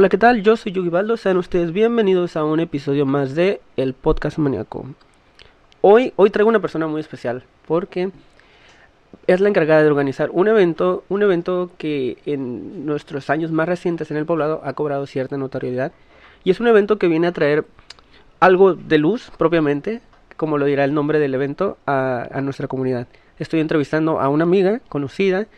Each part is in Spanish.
Hola, ¿qué tal? Yo soy Yugi Baldo. Sean ustedes bienvenidos a un episodio más de El Podcast Maníaco. Hoy, hoy traigo una persona muy especial porque es la encargada de organizar un evento, un evento que en nuestros años más recientes en el poblado ha cobrado cierta notoriedad y es un evento que viene a traer algo de luz propiamente, como lo dirá el nombre del evento, a, a nuestra comunidad. Estoy entrevistando a una amiga conocida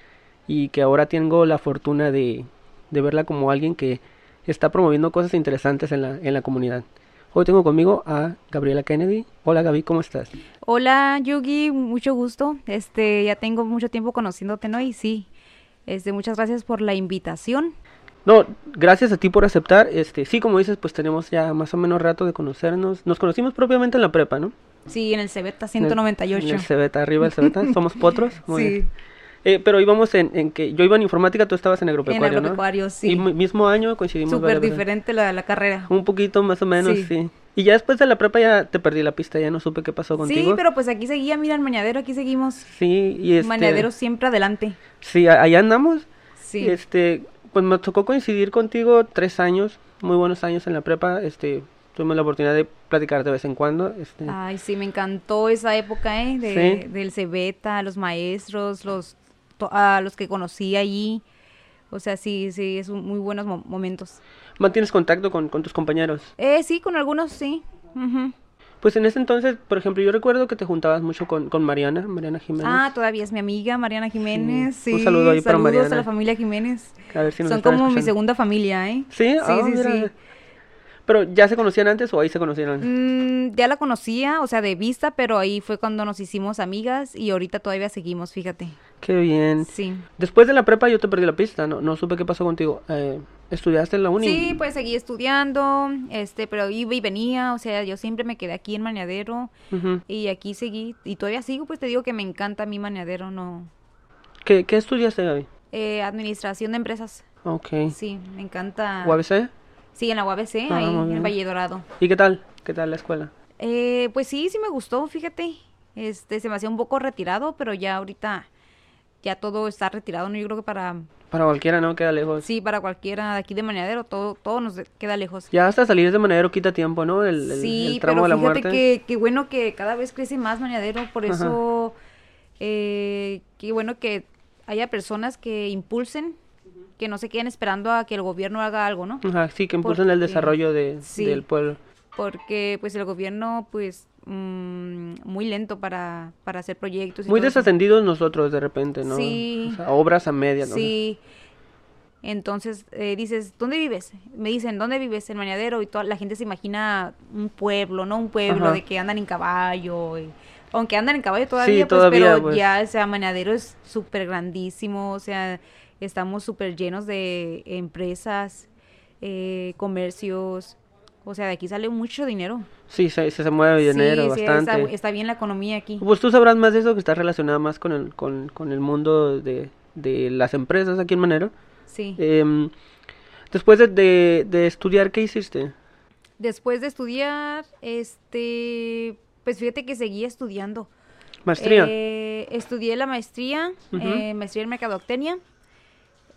y que ahora tengo la fortuna de, de verla como alguien que está promoviendo cosas interesantes en la, en la comunidad. Hoy tengo conmigo a Gabriela Kennedy. Hola Gaby, ¿cómo estás? Hola Yugi, mucho gusto. Este, ya tengo mucho tiempo conociéndote, ¿no? Y sí, este, muchas gracias por la invitación. No, gracias a ti por aceptar. Este, sí, como dices, pues tenemos ya más o menos rato de conocernos. Nos conocimos propiamente en la prepa, ¿no? Sí, en el Cebeta 198. En el Cebeta, arriba del Cebeta. Somos potros. Muy sí. bien. Eh, pero íbamos en, en que yo iba en informática, tú estabas en agropecuario, En agropecuario, ¿no? sí. Y mi- mismo año coincidimos. Súper diferente la, la carrera. Un poquito más o menos, sí. Sí. Y ya después de la prepa ya te perdí la pista, ya no supe qué pasó contigo. Sí, pero pues aquí seguía, mira, el mañadero, aquí seguimos. Sí, y este... Mañadero siempre adelante. Sí, allá andamos. Sí. Este, pues me tocó coincidir contigo tres años, muy buenos años en la prepa. Este, tuvimos la oportunidad de platicar de vez en cuando. Este, Ay, sí, me encantó esa época, ¿eh? De, del Cebeta, los maestros, los, a los que conocí allí. O sea, sí, sí, es un- muy buenos mo- momentos. ¿Mantienes contacto con, con tus compañeros? Eh, sí, con algunos sí. Ujú. Pues en ese entonces, por ejemplo, yo recuerdo que te juntabas mucho con, con Mariana, Mariana Jiménez. Ah, todavía es mi amiga Mariana Jiménez. Sí. Sí, Un saludo ahí para saludos Mariana. a la familia Jiménez. A ver si nos Son como mi segunda familia, ¿eh? ¿Sí? Sí, Ah, sí, mira. sí. Pero ¿ya se conocían antes o ahí se conocieron? Mm, ya la conocía, o sea, de vista, pero ahí fue cuando nos hicimos amigas y ahorita todavía seguimos, fíjate. Qué bien. Sí. Después de la prepa yo te perdí la pista, no, no supe qué pasó contigo. Eh, ¿Estudiaste en la uni? Sí, pues seguí estudiando, este, pero iba y venía, o sea, yo siempre me quedé aquí en Mañadero Ujú. y aquí seguí, y todavía sigo, pues te digo que me encanta a mí Mañadero, no. ¿Qué, ¿Qué estudiaste, Gaby? Eh, administración de empresas, Ok. sí, me encanta. ¿UABC? Sí, en la UABC, Ah, ahí en Valle Dorado. ¿Y qué tal? ¿Qué tal la escuela? Eh, pues sí, sí me gustó, fíjate. Este, se me hacía un poco retirado, pero ya ahorita ya todo está retirado, ¿no? Yo creo que para, Para cualquiera, ¿no? Queda lejos. sí, para cualquiera de aquí de Mañadero, todo, todo nos queda lejos. Ya hasta salir de Manadero quita tiempo, ¿no? El, el- sí, el tramo pero de la fíjate muerte. que, que bueno que cada vez crece más Mañadero, por Ajá. eso, eh, qué bueno que haya personas que impulsen, que no se queden esperando a que el gobierno haga algo, ¿no? Ajá, sí, que impulsan el desarrollo de, sí. del pueblo. Porque pues el gobierno, pues, mm, muy lento para, para hacer proyectos. y Muy desatendidos nosotros de repente, ¿no? Sí. O sea, obras a medias, ¿no? Sí. Entonces eh, dices, ¿dónde vives? Me dicen, ¿dónde vives? En Mañadero. Y toda la gente se imagina un pueblo, ¿no? Un pueblo Ajá. de que andan en caballo. y- aunque andan en caballo todavía, pues, todavía, pero pues. ya, o sea, Mañadero es súper grandísimo. O sea, estamos súper llenos de empresas, eh, comercios. O sea, de aquí sale mucho dinero. Sí, se, se, mueve dinero sí, sí, está, bastante. está bien la economía aquí. Pues tú sabrás más de eso que está relacionado más con el, con, con el mundo de, de las empresas aquí en Manero. Sí. Em, después de, de, de estudiar, ¿qué hiciste? Después de estudiar, este, pues fíjate que seguía estudiando. ¿Maestría? Eh, estudié la maestría, eh, maestría en mercadotecnia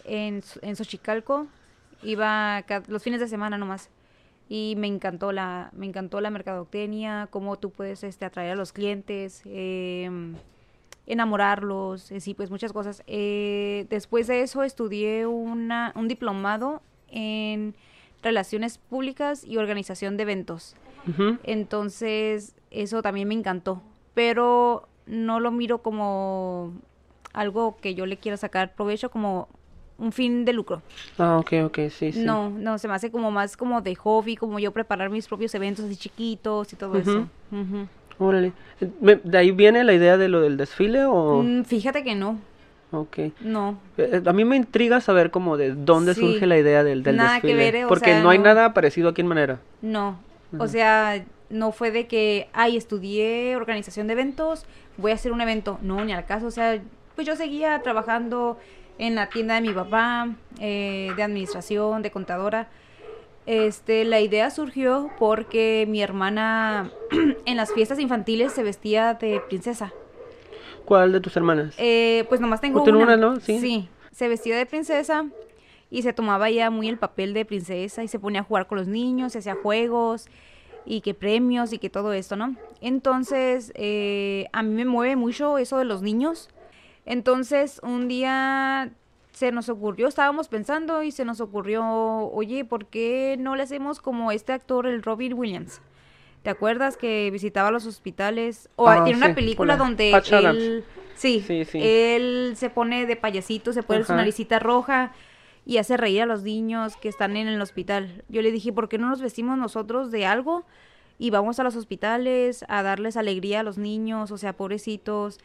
en, en Xochicalco. Iba los fines de semana nomás. Y me encantó la, me encantó la mercadotecnia, cómo tú puedes este, atraer a los clientes, em, enamorarlos, eh, sí, pues muchas cosas. Eh, después de eso estudié una, un diplomado en relaciones públicas y organización de eventos. Entonces, eso también me encantó. Pero no lo miro como algo que yo le quiera sacar provecho, como un fin de lucro. Ah, ok, ok, sí, sí. No, no, se me hace como más como de hobby, como yo preparar mis propios eventos así chiquitos y todo eso. Ujú. Órale. Eh, me- ¿De ahí viene la idea de lo del desfile o...? Mm, fíjate que no, Ok. no. Eh, A mí me intriga saber como de dónde Sí. surge la idea del, del Nada que desfile. ver, eh, o porque sea, no hay no. nada parecido aquí en Manera. No, o sea, no fue de que, ay, estudié organización de eventos, voy a hacer un evento. No, ni al caso, o sea, pues yo seguía trabajando en la tienda de mi papá, eh, de administración, de contadora. Este, la idea surgió porque mi hermana en las fiestas infantiles se vestía de princesa. ¿Cuál de tus hermanas? Eh, pues nomás tengo ¿O tiene una. una, no? Sí. se vestía de princesa y se tomaba ya muy el papel de princesa y se ponía a jugar con los niños, se hacía juegos y que premios y que todo esto, ¿no? Entonces, eh, a mí me mueve mucho eso de los niños. Entonces, un día se nos ocurrió, estábamos pensando y se nos ocurrió, oye, ¿por qué no le hacemos como este actor, el Robin Williams? ¿Te acuerdas que visitaba los hospitales? O Ah, tiene una película donde él... Sí, Sí, sí. él se pone de payasito, se pone su naricita roja y hace reír a los niños que están en el hospital. Yo le dije, ¿por qué no nos vestimos nosotros de algo? Y vamos a los hospitales a darles alegría a los niños, o sea, pobrecitos.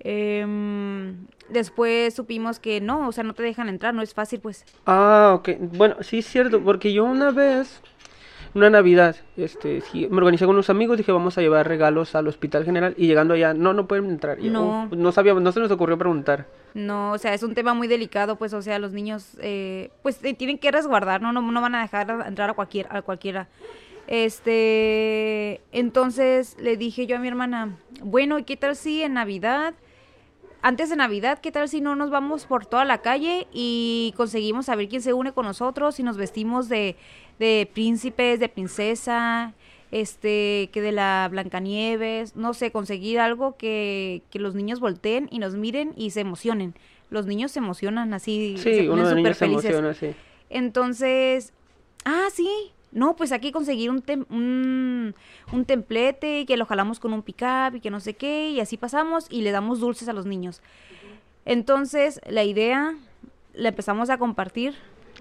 Em, después supimos que no, o sea, no te dejan entrar, no es fácil, pues. Ah, ok. Bueno, sí es cierto, porque yo una vez, una Navidad, este, sí, me organizé con unos amigos, dije vamos a llevar regalos al Hospital General y llegando allá, no, no pueden entrar. Y, No. oh, no sabíamos, no se nos ocurrió preguntar. No, o sea, es un tema muy delicado, pues, o sea, los niños, eh, pues, eh, tienen que resguardar, ¿no? ¿no? No van a dejar entrar a, cualquier, a cualquiera. Este, entonces le dije yo a mi hermana, bueno, ¿y qué tal si en Navidad, antes de Navidad, qué tal si no nos vamos por toda la calle y conseguimos saber quién se une con nosotros y nos vestimos de, de príncipes, de princesa, este, que de la Blancanieves, no sé, conseguir algo que, que los niños volteen y nos miren y se emocionen. Los niños se emocionan así, se Sí, uno ponen súper se felices. emociona, sí. Entonces, ah, sí, no, pues aquí conseguir un, tem- un, un templete y que lo jalamos con un pickup y que no sé qué, y así pasamos y le damos dulces a los niños. Entonces, la idea la empezamos a compartir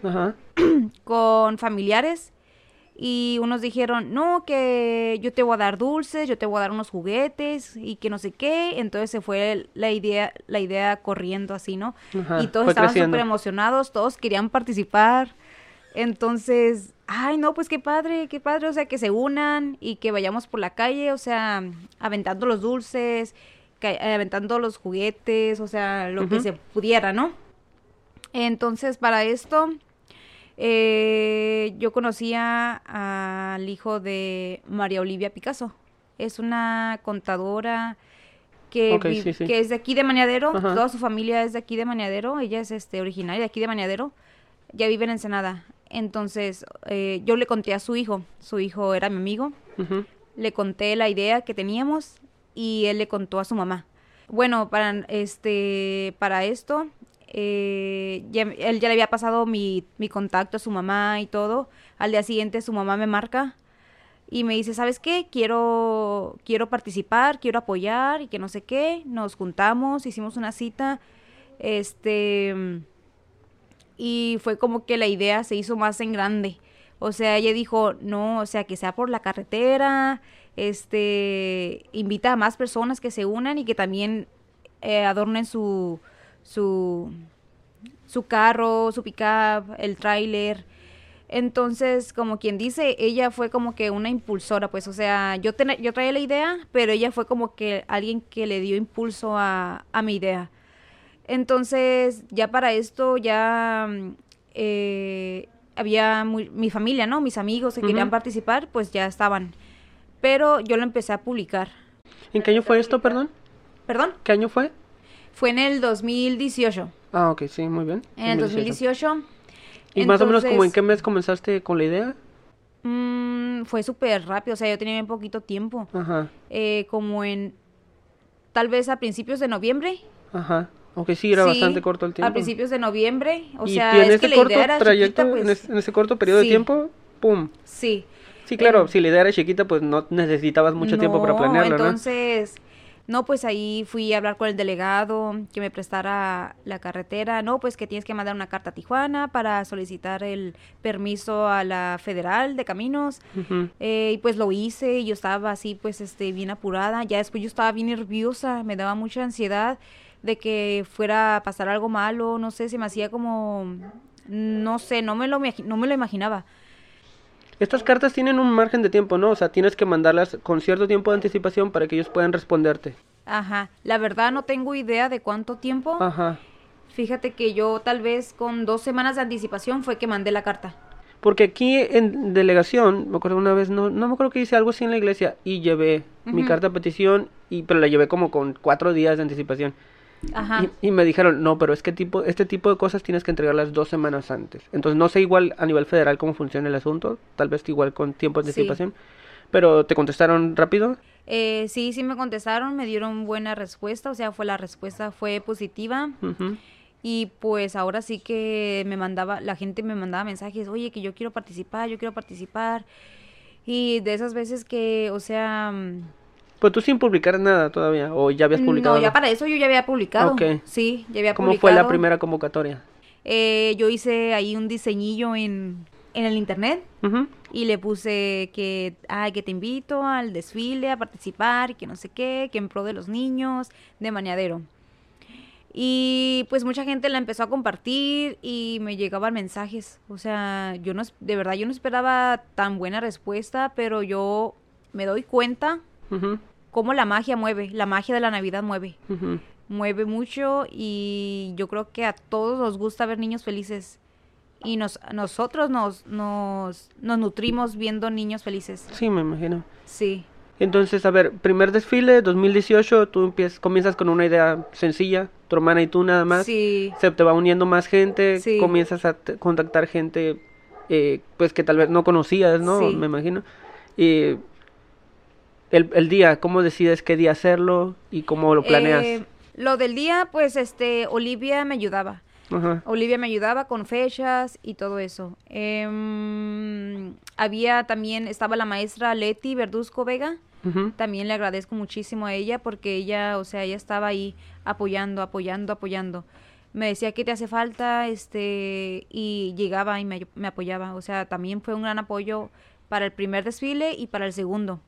Ajá. con familiares y unos dijeron, no, que yo te voy a dar dulces, yo te voy a dar unos juguetes y que no sé qué. Entonces se fue la idea, la idea corriendo así, ¿no? Ajá, y todos estaban súper emocionados, todos querían participar. Entonces, ay, no, pues qué padre, qué padre, o sea, que se unan y que vayamos por la calle, o sea, aventando los dulces, aventando los juguetes, o sea, lo que se pudiera, ¿no? Entonces, para esto, eh, yo conocía al hijo de María Olivia Picasso. Es una contadora que, Ok, vi- sí, sí. que es de aquí de Mañadero. Toda su familia es de aquí de Mañadero. Ella es este originaria de aquí de Mañadero. Ya vive en Ensenada. Entonces, eh, yo le conté a su hijo. Su hijo era mi amigo le conté la idea que teníamos y él le contó a su mamá. Bueno, para este para esto eh, ya- él ya le había pasado mi, mi contacto a su mamá y todo. Al día siguiente su mamá me marca y me dice, ¿sabes qué? Quiero quiero participar, quiero apoyar y que no sé qué. Nos juntamos, hicimos una cita. Este y fue como que la idea se hizo más en grande. O sea, ella dijo, no, o sea, que sea por la carretera, este, invita a más personas que se unan y que también eh, adornen su, su, su carro, su pickup, el tráiler. Entonces, como quien dice, ella fue como que una impulsora, pues, o sea, yo, ten- yo traía la idea, pero ella fue como que alguien que le dio impulso a, a mi idea. Entonces, ya para esto, ya mm, eh, había muy- mi familia, ¿no? Mis amigos que querían participar, pues ya estaban. Pero yo lo empecé a publicar. ¿En qué año fue esto, perdón? ¿Perdón? ¿Qué año fue? Fue en el 2018. Ah, ok, sí, muy bien. En el 2018. ¿Y más o menos como en qué mes comenzaste con la idea? mm, fue súper rápido, o sea, yo tenía bien poquito tiempo. Ajá, Eh, como en, tal vez a principios de noviembre. ajá. Aunque sí, era Sí, bastante corto el tiempo. A principios de noviembre. O y, sea, y en es ese que la corto idea era trayecto, chiquita, en, pues. ese, en ese corto periodo Sí. de tiempo, ¡pum! Sí. Sí, claro, si la idea era chiquita, pues no necesitabas mucho tiempo para planearla, entonces, no, pues ahí fui a hablar con el delegado que me prestara la carretera. No, pues que tienes que mandar una carta a Tijuana para solicitar el permiso a la federal de caminos. Eh, y pues lo hice y yo estaba así, pues, este, bien apurada. Ya después yo estaba bien nerviosa, me daba mucha ansiedad de que fuera a pasar algo malo, no sé, se me hacía como, no sé, no me lo, no me lo imaginaba. Estas cartas tienen un margen de tiempo, ¿no? O sea, tienes que mandarlas con cierto tiempo de anticipación para que ellos puedan responderte. Ajá, la verdad no tengo idea de cuánto tiempo. Ajá. Fíjate que yo tal vez con dos semanas de anticipación fue que mandé la carta. Porque aquí en delegación, me acuerdo una vez, no, no me acuerdo que hice algo así en la iglesia y llevé mi carta de petición, y, pero la llevé como con cuatro días de anticipación. Ajá. Y, y me dijeron, no, pero es que tipo, este tipo de cosas tienes que entregarlas dos semanas antes. Entonces no sé igual a nivel federal cómo funciona el asunto, tal vez igual con tiempo de Sí. anticipación. Pero te contestaron rápido. Eh, sí, sí me contestaron, me dieron buena respuesta, o sea, fue la respuesta fue positiva. Y pues ahora sí que me mandaba, la gente me mandaba mensajes, oye, que yo quiero participar, yo quiero participar. Y de esas veces que, o sea, Pues tú sin publicar nada todavía, o ya habías publicado. no, ya para eso yo ya había publicado. Ok. Sí, ya había ¿Cómo publicado. fue la primera convocatoria? Eh, yo hice ahí un diseñillo en, en el internet y le puse que, ay, que te invito al desfile a participar, que no sé qué, que en pro de los niños, de Mañadero. Y pues mucha gente la empezó a compartir y me llegaban mensajes. O sea, yo no, de verdad, yo no esperaba tan buena respuesta, pero yo me doy cuenta Ujú. Cómo la magia mueve, la magia de la Navidad mueve. Mueve mucho y yo creo que a todos nos gusta ver niños felices. Y nos, nosotros nos, nos, nos nutrimos viendo niños felices. Sí, me imagino. Sí. Entonces, a ver, primer desfile, 2018, tú empiezas, comienzas con una idea sencilla, tu hermana y tú nada más. Sí. Se te va uniendo más gente, Sí. comienzas a contactar gente, eh, pues que tal vez no conocías, ¿no? Sí. Me imagino. Y el, el día, ¿cómo decides qué día hacerlo y cómo lo planeas? Eh, lo del día, pues, este, Olivia me ayudaba. Ajá. Olivia me ayudaba con fechas y todo eso. Em, había también, estaba la maestra Leti Verduzco Vega. También le agradezco muchísimo a ella porque ella, o sea, ella estaba ahí apoyando, apoyando, apoyando. Me decía que te hace falta, este, y llegaba y me, me apoyaba. O sea, también fue un gran apoyo para el primer desfile y para el segundo.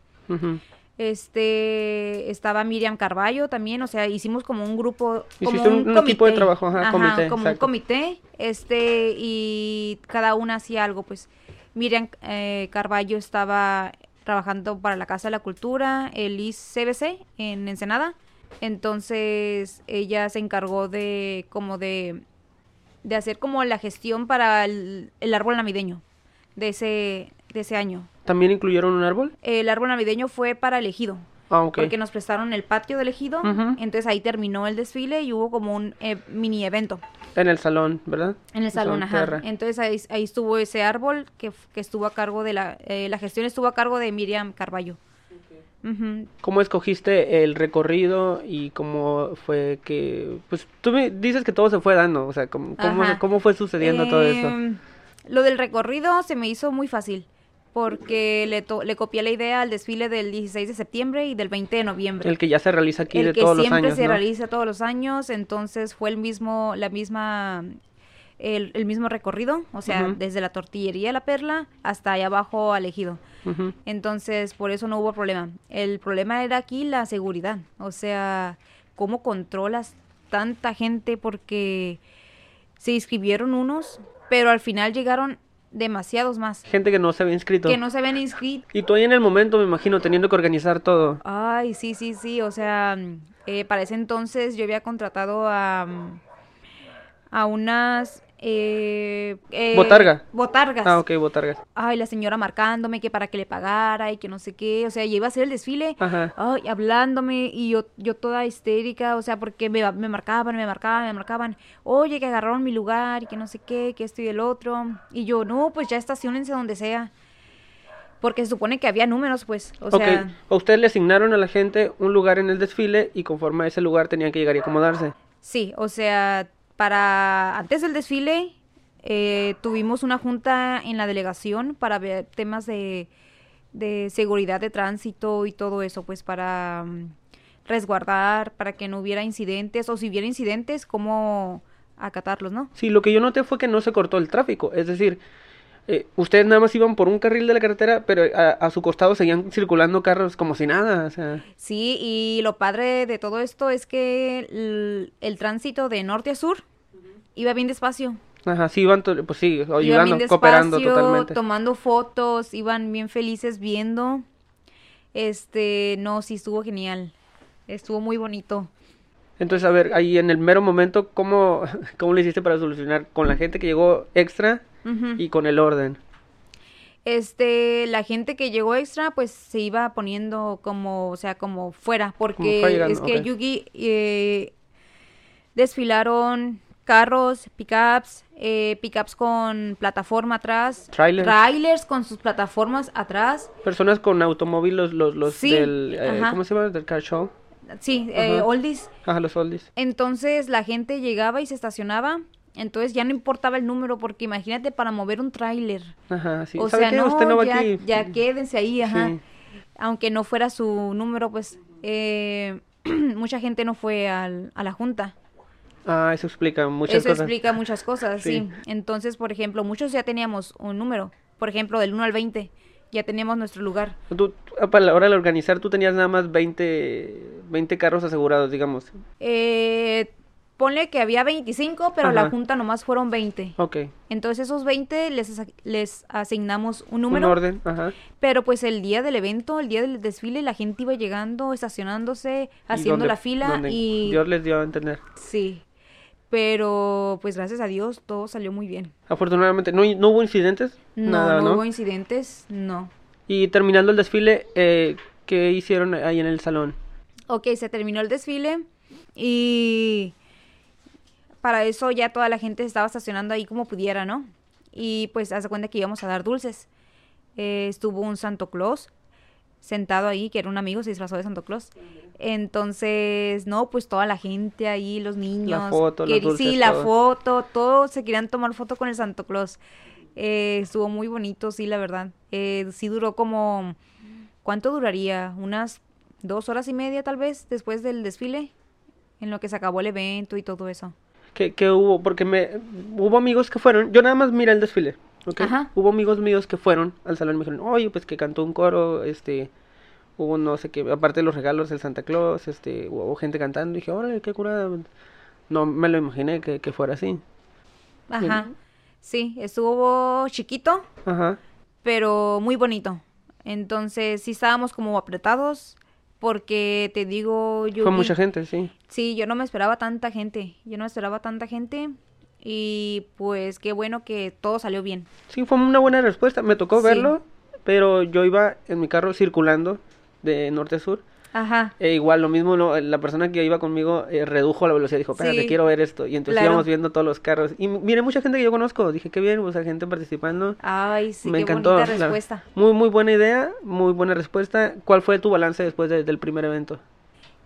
Este, estaba Miriam Carballo también, o sea, hicimos como un grupo, como Hiciste un- equipo de trabajo, ajá, comité, como un comité, este, y cada una hacía algo, pues. Miriam eh, Carballo estaba trabajando para la Casa de la Cultura, el ICBC en Ensenada, entonces ella se encargó de, como de, de hacer como la gestión para el, el árbol navideño de ese, de ese año. ¿También incluyeron un árbol? El árbol navideño fue para el ejido. Ah, ok. Porque nos prestaron el patio del ejido. Entonces ahí terminó el desfile y hubo como un eh, mini evento En el salón, ¿verdad? en el salón. Ajá. Terra. Entonces ahí, ahí estuvo ese árbol que, que estuvo a cargo de la... eh, la gestión estuvo a cargo de Miriam Carballo. ¿Cómo escogiste el recorrido y cómo fue que, pues tú me dices que todo se fue dando, o sea, ¿cómo, cómo, cómo fue sucediendo todo eso? Em, Lo del recorrido se me hizo muy fácil. Porque le, to- le copié la idea al desfile del 16 de septiembre y del 20 de noviembre. El que ya se realiza aquí el de que todos los siempre años, se ¿no? realiza todos los años, entonces fue el mismo, la misma, el, el mismo recorrido, o sea, desde la tortillería La Perla hasta allá abajo al ejido. Entonces, por eso no hubo problema. El problema era aquí la seguridad, o sea, cómo controlas tanta gente porque se inscribieron unos, pero al final llegaron demasiados más Gente que no se había inscrito. que no se habían inscrito. Y tú ahí en el momento, me imagino, teniendo que organizar todo. Ay, sí, sí, sí, o sea, eh, para ese entonces yo había contratado a, mm, a unas... Eh, eh, ¿Botarga? Botargas. Ah, ok, botargas. Ay, la señora marcándome que para que le pagara y que no sé qué, o sea, ya iba a hacer el desfile. Ajá. Ay, hablándome y yo, yo toda histérica, o sea, porque me, me marcaban, me marcaban, me marcaban, oye, que agarraron mi lugar y que no sé qué, que esto y el otro. Y yo, no, pues ya estacionense donde sea. Porque se supone que había números, pues, o ok, sea... a ustedes le asignaron a la gente un lugar en el desfile y conforme a ese lugar tenían que llegar y acomodarse. Sí, o sea, para antes del desfile eh, tuvimos una junta en la delegación para ver temas de, de seguridad de tránsito y todo eso, pues para mm, resguardar, para que no hubiera incidentes, o si hubiera incidentes, cómo acatarlos, ¿no? Sí, lo que yo noté fue que no se cortó el tráfico, es decir, eh, ustedes nada más iban por un carril de la carretera, pero a, a su costado seguían circulando carros como si nada, o sea, Sí, y lo padre de todo esto es que el, el tránsito de norte a sur iba bien despacio. ajá, sí iban, pues sí, Iban ayudando, bien cooperando totalmente. tomando fotos, iban bien felices viendo. Este, no, sí estuvo genial. Estuvo muy bonito. Entonces, a ver, ahí en el mero momento, ¿cómo, cómo le hiciste para solucionar con la gente que llegó extra Y con el orden? Este, la gente que llegó extra, pues se iba poniendo como, o sea, como fuera, porque es que. Yugi, eh, desfilaron carros, pickups, eh, pickups con plataforma atrás, Trailers. trailers con sus plataformas atrás, Personas con automóvil, los, los, los Sí, del, eh. ¿cómo se llama? Del car show. sí, eh, oldies. Ajá, los oldies. Entonces la gente llegaba y se estacionaba, entonces ya no importaba el número, porque imagínate para mover un tráiler. Ajá, sí. O ¿Sabe sea, qué? no, Usted no va ya, aquí. ya quédense ahí, ajá. Sí. Aunque no fuera su número, pues eh, mucha gente no fue al- a la junta. Ah, eso explica muchas Eso cosas. explica muchas cosas, sí. Sí. Entonces, por ejemplo, muchos ya teníamos un número. Por ejemplo, del 1 al 20, ya teníamos nuestro lugar. Tú, ah, para la hora de organizar, tú tenías nada más 20, 20 carros asegurados, digamos. Eh, ponle que había 25, pero la junta nomás fueron 20. Ok. Entonces, esos 20 les, les asignamos un Un número. orden, ajá. Pero pues el día del evento, el día del desfile, la gente iba llegando, estacionándose, haciendo la fila y... Dios les dio a entender. Sí. Pero pues gracias a Dios todo salió muy bien. Afortunadamente, ¿no, no hubo incidentes? No, Nada, no ¿no? hubo incidentes, no. Y terminando el desfile, eh, ¿qué hicieron ahí en el salón? Ok, se terminó el desfile y para eso ya toda la gente se estaba estacionando ahí como pudiera, ¿no? Y pues hace cuenta que íbamos a dar dulces. Eh, estuvo un Santo Claus sentado ahí, que era un amigo, se disfrazó de Santo Claus. Entonces, no, pues toda la gente ahí, los niños. foto, los queri- dulces, Sí, la todo. foto, todos se querían tomar foto con el Santo Claus. Eh, estuvo muy bonito, sí, la verdad. Eh, sí duró como, ¿cuánto duraría? Unas dos horas y media tal vez después del desfile, en lo que se acabó el evento y todo eso. ¿Qué, qué hubo? Porque me hubo amigos que fueron, yo nada más miré el desfile, ¿ok? Ajá. Hubo amigos míos que fueron al salón y me dijeron, oye, pues que cantó un coro, este, hubo no sé qué, aparte de los regalos del Santa Claus, este, hubo gente cantando, y dije, órale, qué curada. No me lo imaginé que, que fuera así. Ajá. Sí, estuvo chiquito, Ajá. pero muy bonito. Entonces, sí estábamos como apretados, porque te digo, yo Fue vi- mucha gente, sí. Sí, yo no me esperaba tanta gente, yo no esperaba tanta gente y pues qué bueno que todo salió bien. Sí, fue una buena respuesta. Me tocó Sí. verlo, pero yo iba en mi carro circulando de norte a sur. Ajá. E igual, lo mismo, no, la persona que iba conmigo eh, redujo la velocidad, dijo, espérate, Sí. quiero ver esto. Y entonces Claro. íbamos viendo todos los carros. Y mire, mucha gente que yo conozco, dije, qué bien, sea, gente participando. Ay, sí, Me qué encantó. bonita respuesta. Muy, muy buena idea, muy buena respuesta. ¿Cuál fue tu balance después de- del primer evento?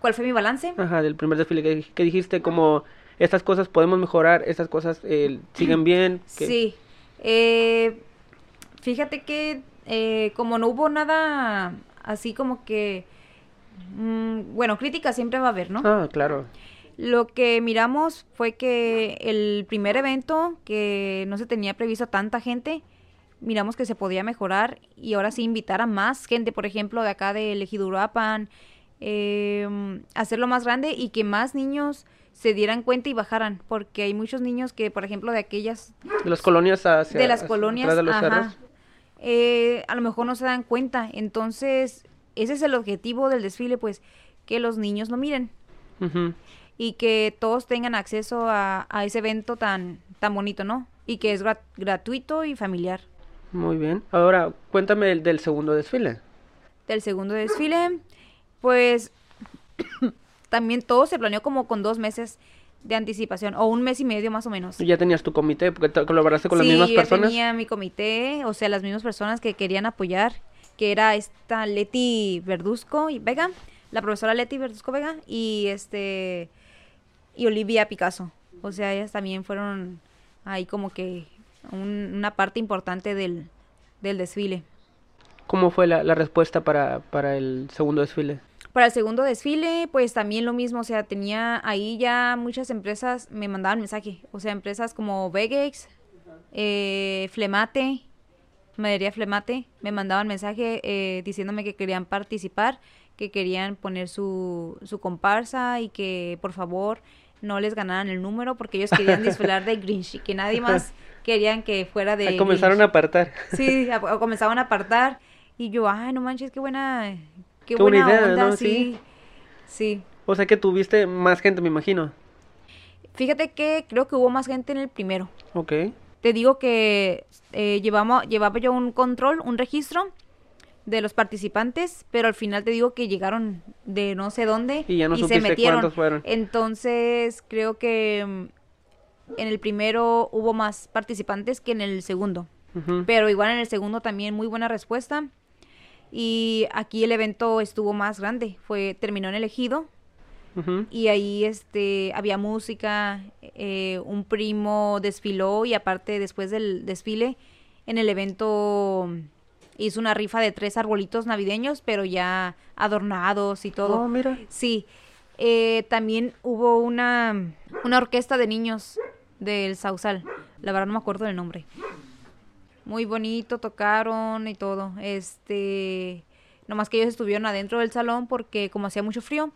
¿Cuál fue mi balance? Ajá, del primer desfile que, que dijiste como, estas cosas podemos mejorar, estas cosas eh, siguen bien. que- Sí. Eh, fíjate que eh, como no hubo nada así como que... mm, bueno, crítica siempre va a haber, ¿no? Ah, claro. Lo que miramos fue que el primer evento, que no se tenía previsto tanta gente, miramos que se podía mejorar y ahora sí invitar a más gente, por ejemplo, de acá de Elegidurapan, eh, hacerlo más grande y que más niños se dieran cuenta y bajaran, porque hay muchos niños que, por ejemplo, de aquellas, De las colonias hacia... de las hacia colonias, atrás de los ajá, cerros. eh, a lo mejor no se dan cuenta. Entonces, ese es el objetivo del desfile, pues, que los niños lo miren y que todos tengan acceso a, a ese evento tan, tan bonito, ¿no? Y que es gra- gratuito y familiar. Muy bien. Ahora, cuéntame del, del segundo desfile. Del segundo desfile, pues también todo se planeó como con dos meses de anticipación, o un mes y medio más o menos. Ya tenías tu comité, porque te- colaboraste con las Sí, mismas yo personas. tenía mi comité, o sea, las mismas personas que querían apoyar, que era esta Leti Verduzco y Vega, la profesora Leti Verduzco Vega y este y Olivia Picasso. O sea, ellas también fueron ahí como que un- una parte importante del, del desfile. ¿Cómo fue la, la respuesta para, para el segundo desfile? Para el segundo desfile, pues también lo mismo, o sea, tenía ahí ya muchas empresas me mandaban mensaje, o sea, empresas como Vegex, eh, Flemate, Madería Flemate, me mandaban mensaje eh, diciéndome que querían participar, que querían poner su, su comparsa y que por favor no les ganaran el número porque ellos querían disfrutar de Grinch y que nadie más querían que fuera de Ah, Comenzaron Grinch. a apartar. Sí, a- a- comenzaban a apartar y yo, ay, no manches, qué buena, qué, Qué buena buena idea, onda, ¿no? sí. Sí. Sí. O sea que tuviste más gente, me imagino. Fíjate que creo que hubo más gente en el primero. Ok. Te digo que eh, llevamos, llevaba yo un control, un registro de los participantes, pero al final te digo que llegaron de no sé dónde Y ya no se metieron. fueron. Entonces, creo que mm, en el primero hubo más participantes que en el segundo. Pero igual en el segundo también muy buena respuesta. Y aquí el evento estuvo más grande. Fue, terminó en el Y ahí este había música, eh, un primo desfiló y aparte después del desfile en el evento hizo una rifa de tres arbolitos navideños, pero ya adornados y todo. Oh, mira. Sí, eh, también hubo una, una orquesta de niños del Sausal, la verdad no me acuerdo del nombre. Muy bonito, tocaron y todo. Este, nomás que ellos estuvieron adentro del salón porque como hacía mucho frío,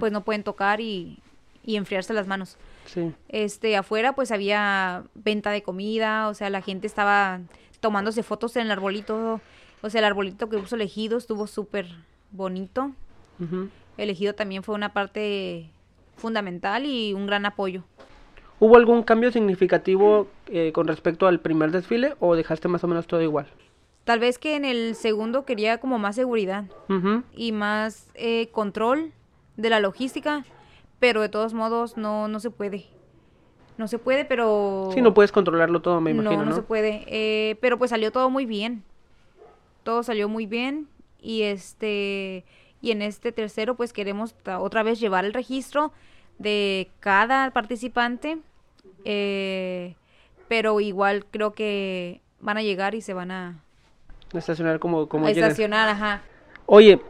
Pues no pueden tocar y, y enfriarse las manos. Sí. Este, afuera pues había venta de comida, o sea, la gente estaba tomándose fotos en el arbolito, o sea, el arbolito que puso elegido estuvo súper bonito. Ujú. Elegido también fue una parte fundamental y un gran apoyo. ¿Hubo algún cambio significativo eh, con respecto al primer desfile o dejaste más o menos todo igual? Tal vez que en el segundo quería como más seguridad y más eh, control de la logística, pero de todos modos no, no se puede. No se puede, pero... Sí, no puedes controlarlo todo, me imagino, no, ¿no? no se puede. Eh, pero pues salió todo muy bien. Todo salió muy bien. Y este. Y en este tercero, pues queremos otra vez llevar el registro de cada participante. eh, pero igual creo que van a llegar y se van a, Estacionar como, como a estacionar, ajá. Oye,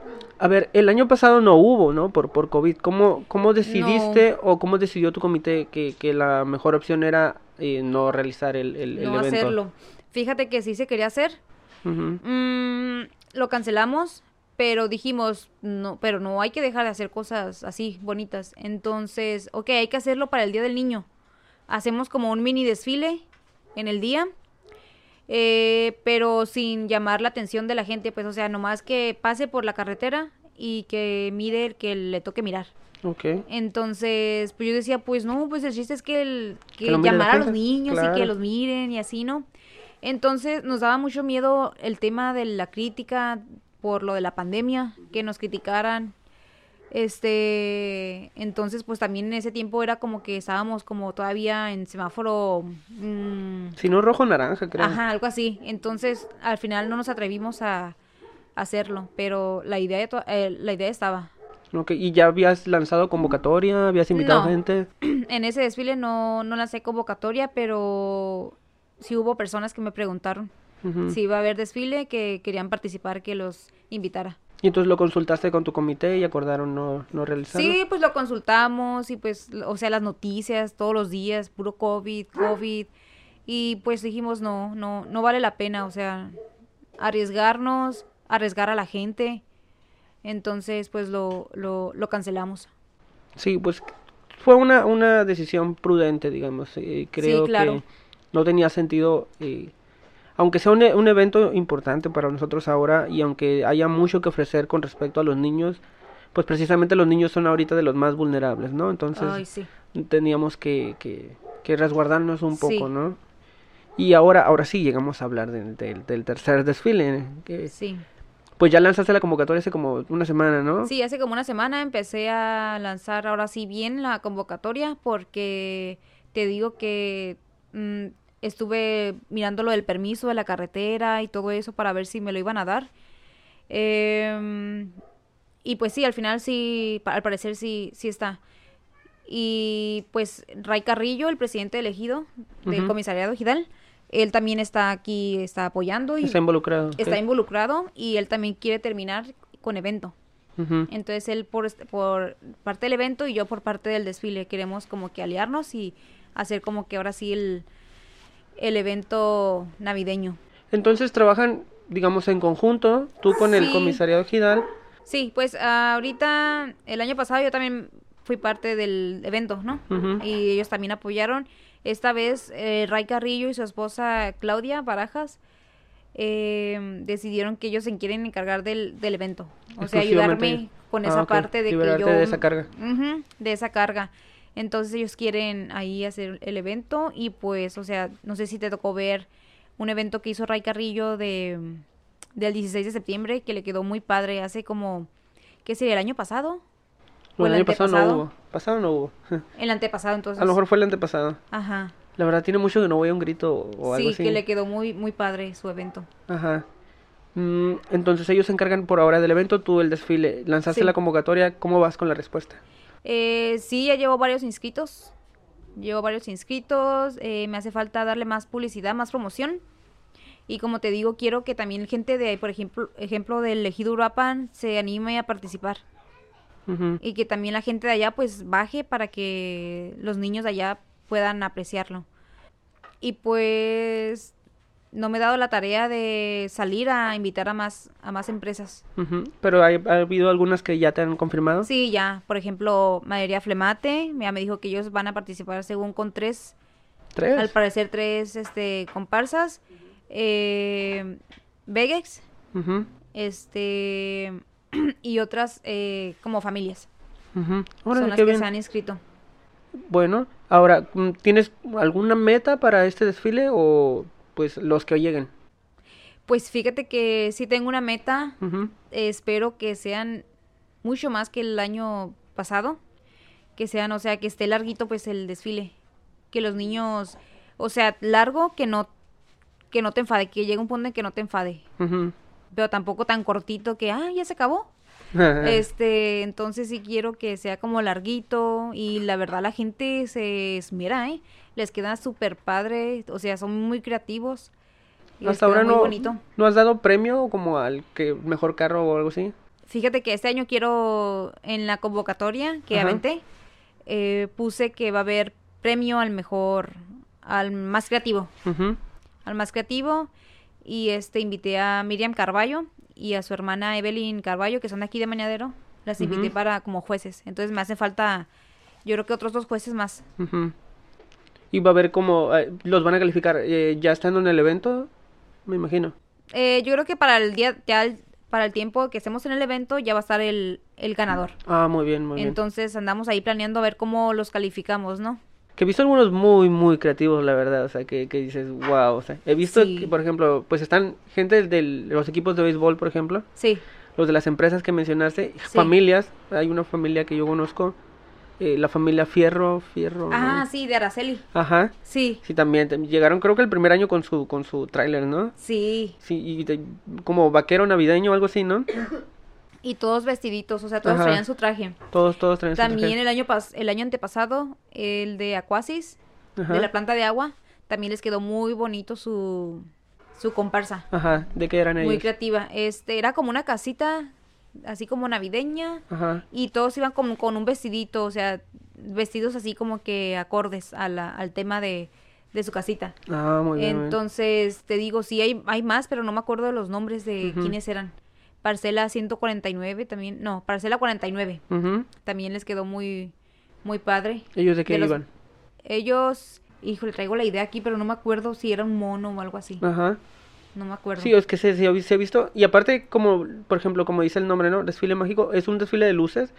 a ver, el año pasado no hubo, ¿no? Por, por COVID. ¿Cómo, cómo decidiste o cómo decidió tu comité que, que la mejor opción era eh, no realizar el, el, el no evento? hacerlo. Fíjate que sí se quería hacer. Mm, lo cancelamos, pero dijimos, no, pero no hay que dejar de hacer cosas así bonitas. Entonces, ok, hay que hacerlo para el Día del Niño. Hacemos como un mini desfile en el día, eh, pero sin llamar la atención de la gente, pues, o sea, nomás que pase por la carretera y que mire el que le toque mirar. Ok. Entonces, pues yo decía, pues no, pues el chiste es que, el, que, Que llamar a los niños y que los miren y así, ¿no? Entonces nos daba mucho miedo el tema de la crítica por lo de la pandemia, que nos criticaran. Este, entonces pues también en ese tiempo era como que estábamos como todavía en semáforo, mm, Si no, rojo naranja, creo. ajá, algo así. Entonces al final no nos atrevimos a, a hacerlo, pero la idea, de eh, la idea estaba. Ok, ¿Y ya habías lanzado convocatoria? ¿Habías invitado No. gente? en ese desfile no, no lancé convocatoria, pero sí hubo personas que me preguntaron si iba a haber desfile, que querían participar, que los invitara. Y entonces lo consultaste con tu comité y acordaron no, no realizarlo. Sí, pues lo consultamos y pues, o sea, las noticias todos los días, puro COVID, COVID. Y pues dijimos, no, no, no vale la pena, o sea, arriesgarnos, arriesgar a la gente. Entonces, pues lo, lo, lo cancelamos. Sí, pues fue una, una decisión prudente, digamos. eh, creo claro. que no tenía sentido, eh, aunque sea un, e- un evento importante para nosotros ahora y aunque haya mucho que ofrecer con respecto a los niños, pues precisamente los niños son ahorita de los más vulnerables, ¿no? Entonces Ay, sí. teníamos que, que, que resguardarnos un poco, Sí. ¿no? Y ahora, ahora sí llegamos a hablar del- del- del tercer desfile, que Sí. pues ya lanzaste la convocatoria hace como una semana, ¿no? Sí, hace como una semana empecé a lanzar ahora sí bien la convocatoria porque te digo que mm, estuve mirando lo del permiso de la carretera y todo eso para ver si me lo iban a dar. Em, y pues sí, al final sí, al parecer sí, sí está. Y pues Ray Carrillo, el presidente elegido del comisariado Gidal, él también está aquí, está apoyando y Está involucrado. está involucrado y él también quiere terminar con evento. Entonces él por, por parte del evento y yo por parte del desfile queremos como que aliarnos y hacer como que ahora sí el, el evento navideño. Entonces trabajan, digamos, en conjunto, tú con el comisariado Gidal. Sí, pues ahorita el año pasado yo también fui parte del evento, ¿no? Y ellos también apoyaron. Esta vez eh, Ray Carrillo y su esposa Claudia Barajas eh, decidieron que ellos se quieren encargar del, del evento. O sea, ayudarme con Ah, esa parte de Liberarte que yo... de esa carga. De esa carga. Entonces ellos quieren ahí hacer el evento y pues, o sea, no sé si te tocó ver un evento que hizo Ray Carrillo de, del 16 de septiembre que le quedó muy padre hace como, ¿qué sería? ¿El año pasado? ¿O el, año pasado no hubo? Pasado no hubo. El antepasado, entonces. A lo mejor fue el antepasado. Ajá. La verdad tiene mucho que no voy a un grito o algo Sí, así. que le quedó muy, muy padre su evento. Ajá. Mm, entonces ellos se encargan por ahora del evento, tú el desfile. Lanzaste Sí. la convocatoria, ¿cómo vas con la respuesta? Eh, sí, ya llevo varios inscritos. Llevo varios inscritos. eh, me hace falta darle más publicidad, más promoción. Y como te digo, quiero que también gente de, por ejemplo, ejemplo del Ejido Uruapan se anime a participar. Y que también la gente de allá pues baje para que los niños de allá puedan apreciarlo. Y pues no me he dado la tarea de salir a invitar a más, a más empresas. Pero hay, ha habido algunas que ya te han confirmado. Sí, ya. Por ejemplo, Madería Flemate, ya me dijo que ellos van a participar según con tres, ¿Tres? al parecer tres este comparsas. Eh, Vegex, este y otras eh, como familias. Órale, Son las que bien. se han inscrito. Bueno, ahora, mm, ¿tienes alguna meta para este desfile o pues los que lleguen? Pues fíjate que sí tengo una meta. Eh, espero que sean mucho más que el año pasado. Que sean, o sea, que esté larguito pues el desfile. Que los niños, o sea, largo que no que no te enfade, que llegue un punto en que no te enfade. Pero tampoco tan cortito que, ah, ya se acabó. Este, entonces sí quiero que sea como larguito y la verdad la gente se esmera, ¿eh? Les queda súper padre, o sea, son muy creativos. y Hasta ahora muy no, bonito. no has dado premio como al que mejor carro o algo así. Fíjate que este año quiero, en la convocatoria que Ajá. aventé, eh, puse que va a haber premio al mejor, al más creativo, Ujú. al más creativo. Y este invité a Miriam Carballo y a su hermana Evelyn Carballo, que son de aquí de Mañadero. Las invité para como jueces. Entonces me hacen falta, yo creo que otros dos jueces más. Ujú. Y va a ver cómo eh, los van a calificar eh, ya estando en el evento, me imagino. Eh, yo creo que para el día, ya el- para el tiempo que estemos en el evento, ya va a estar el, el ganador. Ah, muy bien, muy bien. Entonces andamos ahí planeando a ver cómo los calificamos, ¿no? Que he visto algunos muy, muy creativos, la verdad. O sea, que, que dices, wow. O sea, he visto Sí. que, por ejemplo, pues están gente de los equipos de béisbol, por ejemplo, Sí, los de las empresas que mencionaste, Sí. familias. Hay una familia que yo conozco, eh, la familia Fierro, Fierro. Ah, ¿no? sí, de Araceli. Ajá. Sí, Sí, también. te- Llegaron, creo que el primer año con su, con su tráiler, ¿no? sí. Sí, y te- como vaquero navideño o algo así, ¿no? Y todos vestiditos, o sea, todos Ajá. traían su traje. Todos, todos su También traje. el año pas el año antepasado, el de Aquasis, Ajá. de la planta de agua, también les quedó muy bonito su, su comparsa. Ajá, ¿de qué eran Muy ellos? creativa. Este, era como una casita, así como navideña, Ajá. y todos iban como con un vestidito, o sea, vestidos así como que acordes a la, al tema de, de su casita. Ah, muy bien. Entonces, te digo, sí hay, hay más, pero no me acuerdo de los nombres de quiénes eran. Parcela 149 también, no, Parcela 49 Ujú. también les quedó muy, muy padre. ¿Ellos de qué de los- iban? Ellos, híjole, traigo la idea aquí, pero no me acuerdo si era un mono o algo así. Ajá. No me acuerdo. Sí, es que se, se, se ha visto. Y aparte, como, por ejemplo, como dice el nombre, ¿no? Desfile mágico, es un desfile de luces.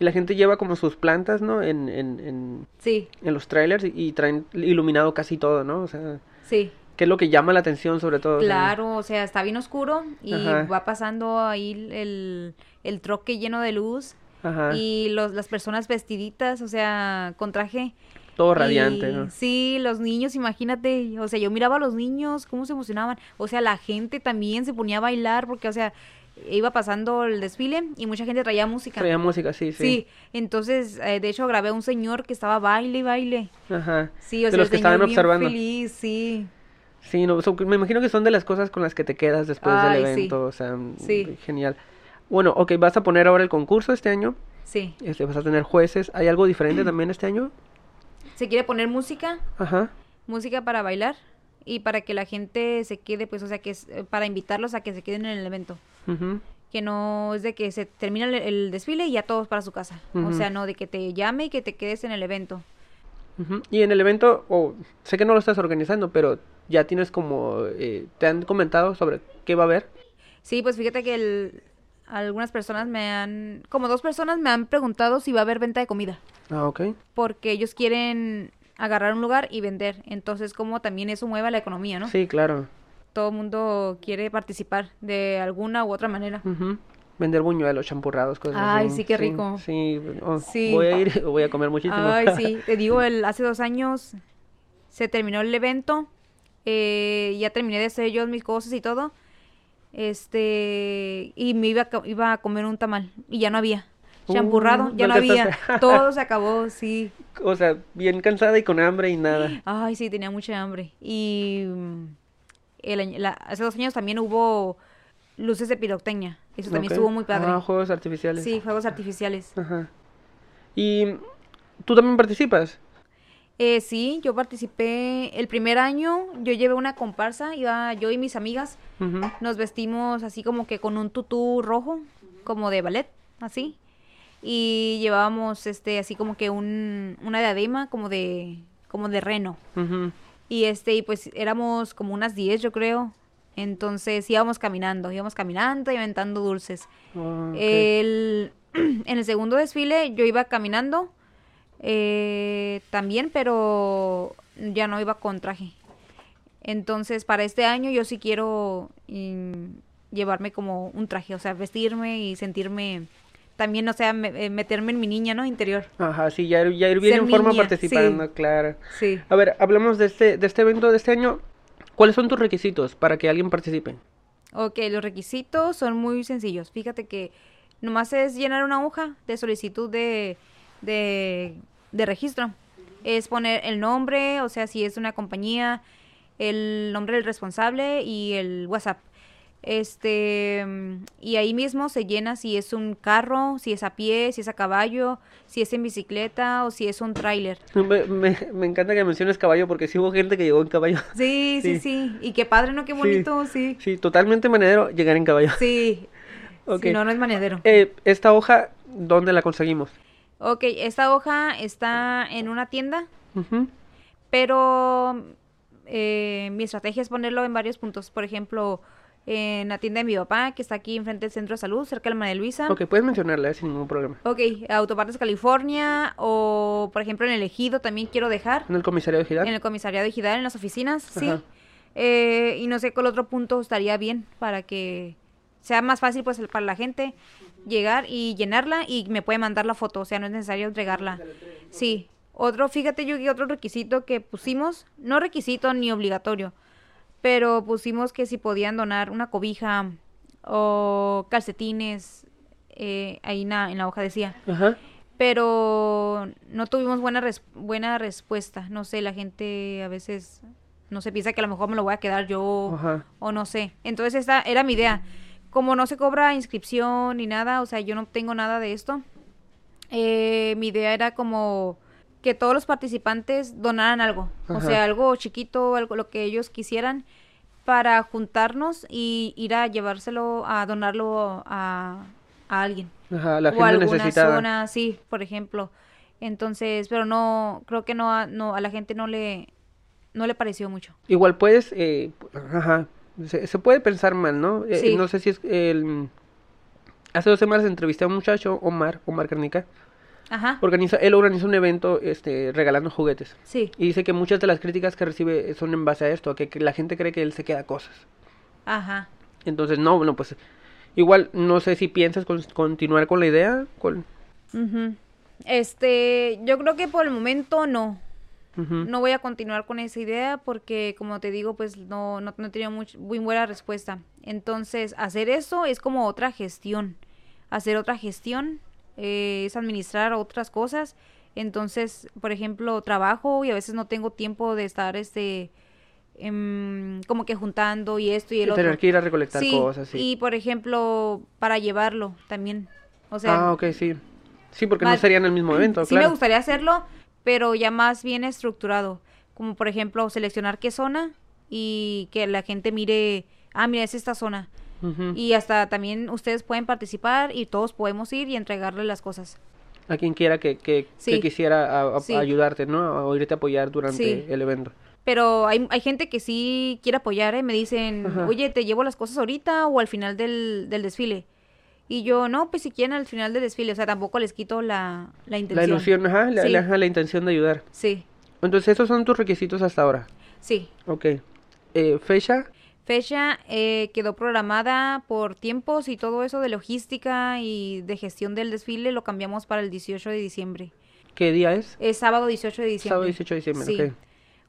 Y la gente lleva como sus plantas, ¿no? En, en, en, Sí, en los trailers y, y traen iluminado casi todo, ¿no? O sea, sí. que es lo que llama la atención sobre todo. Claro, o sea, está bien oscuro y Ajá. va pasando ahí el, el troque lleno de luz Ajá. y los, las personas vestiditas, o sea, con traje. Todo radiante, Y ¿no? Sí, los niños, imagínate, o sea, yo miraba a los niños, cómo se emocionaban, o sea, la gente también se ponía a bailar porque, o sea, iba pasando el desfile y mucha gente traía música. Traía música, sí, sí. Sí, entonces, eh, de hecho, grabé a un señor que estaba baile y baile. Ajá. Sí, o de sea, los que estaban observando. feliz, sí. Sí, no, so- me imagino que son de las cosas con las que te quedas después Ay, del sí. evento, o sea, Sí. genial. Bueno, ok, vas a poner ahora el concurso este año, Sí. este, vas a tener jueces, ¿hay algo diferente también este año? Se quiere poner música, Ajá, música para bailar y para que la gente se quede, pues, o sea, que es eh, para invitarlos a que se queden en el evento. ujú, Que no es de que se termina el, el desfile y ya todos para su casa. O sea, no, de que te llame y que te quedes en el evento. Y en el evento, o sé que no lo estás organizando, pero ya tienes como, eh, te han comentado sobre qué va a haber. Sí, pues fíjate que el- algunas personas me han, como dos personas me han preguntado si va a haber venta de comida. Ah, ok. Porque ellos quieren agarrar un lugar y vender. Entonces, como también eso mueva la economía, ¿no? Sí, claro. todo el mundo quiere participar de alguna u otra manera. Ujú. Vender buñuelos, champurrados, cosas Ay, así. sí, qué rico. Sí, oh, Sí. voy a ir, voy a comer muchísimo. Ay, sí, te digo, el, hace dos años se terminó el evento, eh, ya terminé de hacer yo mis cosas y todo, este, y me iba a, iba a comer un tamal, y ya no había. Champurrado, Uh, ya no había. Todo se acabó, sí. O sea, bien cansada y con hambre y nada. Ay, sí, tenía mucha hambre. Y mm, el la- hace dos años también hubo luces de pirotecnia. Eso también estuvo muy padre. Ah, juegos artificiales. Sí, fuegos artificiales. Ajá. ¿Y tú también participas? Eh, sí, yo participé el primer año, yo llevé una comparsa, iba yo y mis amigas, nos vestimos así como que con un tutú rojo, como de ballet, así, y llevábamos este así como que un, una diadema como de como de reno. Y este, y pues éramos como unas 10, yo creo. Entonces íbamos caminando, íbamos caminando y aventando dulces. Ah. El, en el segundo desfile yo iba caminando eh, también, pero ya no iba con traje. Entonces, para este año yo sí quiero mm, llevarme como un traje, o sea, vestirme y sentirme también, o sea, me- eh, meterme en mi niña, ¿no? Interior. Ajá, sí, ya, ya ir bien en forma niña, participando, sí. claro. Sí. A ver, hablamos de este, de este evento de este año. ¿Cuáles son tus requisitos para que alguien participe? Ok, los requisitos son muy sencillos. Fíjate que nomás es llenar una hoja de solicitud de, de, de registro. Es poner el nombre, o sea, si es una compañía, el nombre del responsable y el WhatsApp. Este, y ahí mismo se llena si es un carro, si es a pie, si es a caballo, si es en bicicleta o si es un tráiler. Me, me, me encanta que menciones caballo porque sí hubo gente que llegó en caballo. Sí, sí, Sí. sí. Y qué padre, ¿no? Qué bonito, sí. Sí, totalmente manera llegar en caballo. Sí. Si no, no es maneadero. Eh, esta hoja, ¿dónde la conseguimos? Ok, esta hoja está en una tienda, pero eh, mi estrategia es ponerlo en varios puntos. Por ejemplo, en la tienda de mi papá, que está aquí enfrente del centro de salud, cerca de la María Luisa. Ok, puedes mencionarla eh, sin ningún problema. Ok, Autopartes California, o por ejemplo en el Ejido también quiero dejar. En el comisario de Gidal. En el comisariado de Gidal, en las oficinas, sí. Eh, y no sé cuál otro punto estaría bien para que sea más fácil pues para la gente llegar y llenarla y me puede mandar la foto, o sea, no es necesario entregarla. Sí. Otro, fíjate yo que otro requisito que pusimos, no requisito ni obligatorio, pero pusimos que si podían donar una cobija o calcetines, eh, ahí en la, en la hoja decía Ajá. pero no tuvimos buena res- buena respuesta. No sé, la gente a veces no se piensa que a lo mejor me lo voy a quedar yo Ajá. o no sé. Entonces esta era mi idea. Como no se cobra inscripción ni nada, o sea, yo no tengo nada de esto. eh, mi idea era como que todos los participantes donaran algo, o sea, algo chiquito, algo lo que ellos quisieran para juntarnos y ir a llevárselo a donarlo a, a alguien Ajá, la o gente alguna necesitada. zona, sí, por ejemplo. Entonces, pero no, creo que no, a- no, a la gente no le, no le pareció mucho. Igual puedes, eh, ajá, se, se puede pensar mal, ¿no? Eh, no sé si es el... Hace dos semanas entrevisté a un muchacho, Omar, Omar Carnica. Ajá, Organiza, él organiza un evento este, regalando juguetes. sí, Y dice que muchas de las críticas que recibe son en base a esto, a que, que la gente cree que él se queda cosas. ajá. Entonces, no, bueno, pues igual no sé si piensas con- continuar con la idea. Con... Este, yo creo que por el momento no. No voy a continuar con esa idea porque, como te digo, pues no, no, no he tenido much- muy buena respuesta. Entonces, hacer eso es como otra gestión. Hacer otra gestión eh, es administrar otras cosas. Entonces, por ejemplo, trabajo y a veces no tengo tiempo de estar, este, em, como que juntando y esto y el otro. tener que ir a recolectar Sí, cosas, sí. y por ejemplo, para llevarlo también. O sea, ah, ok, sí. Sí, porque no más- sería en el mismo evento, sí claro. me gustaría hacerlo, pero ya más bien estructurado. Como por ejemplo, seleccionar qué zona y que la gente mire, ah, mira, es esta zona. Y hasta también ustedes pueden participar y todos podemos ir y entregarle las cosas. A quien quiera que, que, que quisiera a- a- Sí. ayudarte, ¿no? O irte a apoyar durante Sí. el evento. Pero hay, hay gente que sí quiere apoyar, ¿eh? Me dicen, Ajá. oye, ¿te llevo las cosas ahorita o al final del, del desfile? Y yo, no, pues si quieren al final del desfile, o sea, tampoco les quito la, la La intención. ilusión, ajá, la, Sí. la- la intención de ayudar. Sí, Entonces, esos son tus requisitos hasta ahora. sí. Ok. Eh, fecha, Fecha eh, quedó programada por tiempos y todo eso de logística y de gestión del desfile lo cambiamos para el 18 de diciembre. ¿Qué día es? Es sábado 18 de diciembre. Sábado 18 de diciembre, Sí.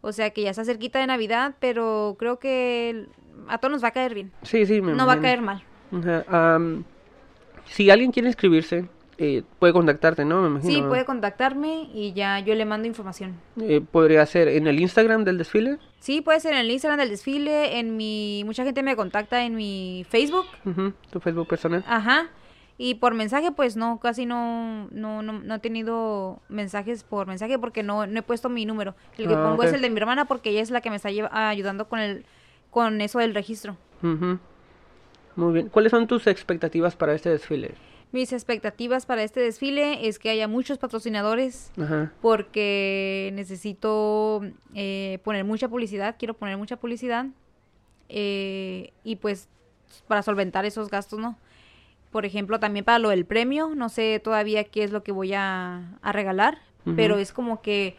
O sea que ya está cerquita de Navidad, pero creo que a todos nos va a caer bien. Sí, sí, me No va a caer mal. Ajá, si alguien quiere inscribirse, eh, puede contactarte, ¿no? Me imagino. Sí, puede contactarme y ya yo le mando información. Eh, podría ser en el Instagram del desfile. Sí, puede ser en el Instagram del desfile, en mi... Mucha gente me contacta en mi Facebook. Ujú, tu Facebook personal. Ajá. Y por mensaje, pues no, casi no, no, no, no he tenido mensajes por mensaje porque no, no he puesto mi número. El que Ah, pongo es el de mi hermana porque ella es la que me está ayudando con el, con eso del registro. Ujú. Muy bien. ¿Cuáles son tus expectativas para este desfile? Mis expectativas para este desfile es que haya muchos patrocinadores Ajá. porque necesito eh, poner mucha publicidad, quiero poner mucha publicidad eh, y pues para solventar esos gastos, ¿no? Por ejemplo, también para lo del premio, no sé todavía qué es lo que voy a, a regalar, pero es como que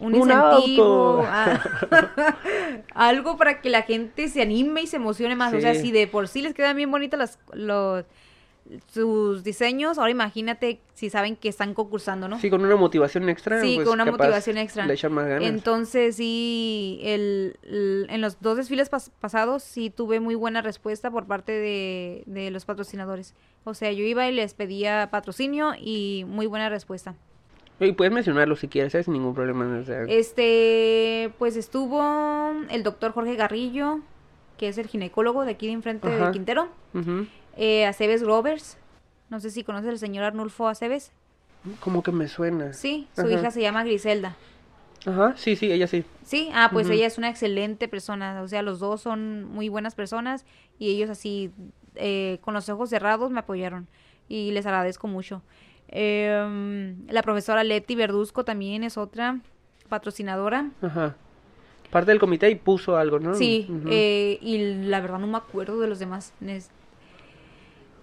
un, ¡Un incentivo, ah, algo para que la gente se anime y se emocione más. O sea, si de por sí les quedan bien bonitas las, los, sus diseños, ahora imagínate si saben que están concursando, ¿no? Sí, con una motivación extra. Sí, pues, con una motivación extra. Le echan más ganas. Entonces, sí, el, el- en los dos desfiles pas- pasados sí tuve muy buena respuesta por parte de, de los patrocinadores. O sea, yo iba y les pedía patrocinio y muy buena respuesta. Y puedes mencionarlo si quieres, ¿eh? sin ningún problema. Este, pues estuvo el doctor Jorge Garrillo, que es el ginecólogo de aquí de enfrente Ajá. de Quintero. ujú. Eh, Aceves Grovers. No sé si conoces al señor Arnulfo Aceves. Como que me suena. Sí, su Ajá. hija se llama Griselda. Ajá, sí, sí, ella sí. Sí, ah, pues ella es una excelente persona, o sea, los dos son muy buenas personas y ellos así, eh, con los ojos cerrados, me apoyaron y les agradezco mucho. Em, la profesora Leti Verduzco también es otra patrocinadora. Ajá. Parte del comité y puso algo, ¿no? Sí, eh, y la verdad no me acuerdo de los demás.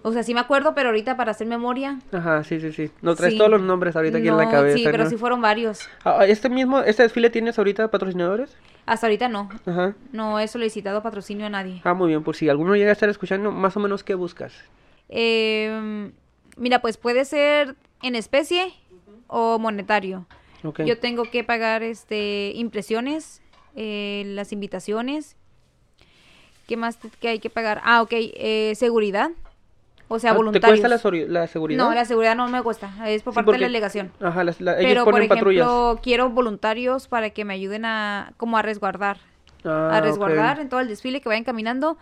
O sea, sí me acuerdo, pero ahorita para hacer memoria. Ajá, sí, sí, sí. No traes sí. todos los nombres ahorita aquí en la cabeza. Sí, pero ¿no? sí fueron varios. Ah, ¿Este mismo, este desfile tienes ahorita patrocinadores? Hasta ahorita no. Ajá. No he solicitado patrocinio a nadie. Ah, muy bien, por si alguno llega a estar escuchando, más o menos, ¿qué buscas? Eh, mira, pues puede ser en especie o monetario. Yo tengo que pagar este impresiones, eh, las invitaciones. ¿Qué más que hay que pagar? Ah, ok, eh, seguridad. O sea, Ah, ¿Te voluntarios. cuesta la, seguridad? No, la seguridad no me cuesta, es por Sí, parte porque- de la delegación. Ajá, las, la- ellos Pero, por ejemplo, patrullas. quiero voluntarios para que me ayuden a, como a resguardar, Ah, a resguardar en todo el desfile, que vayan caminando.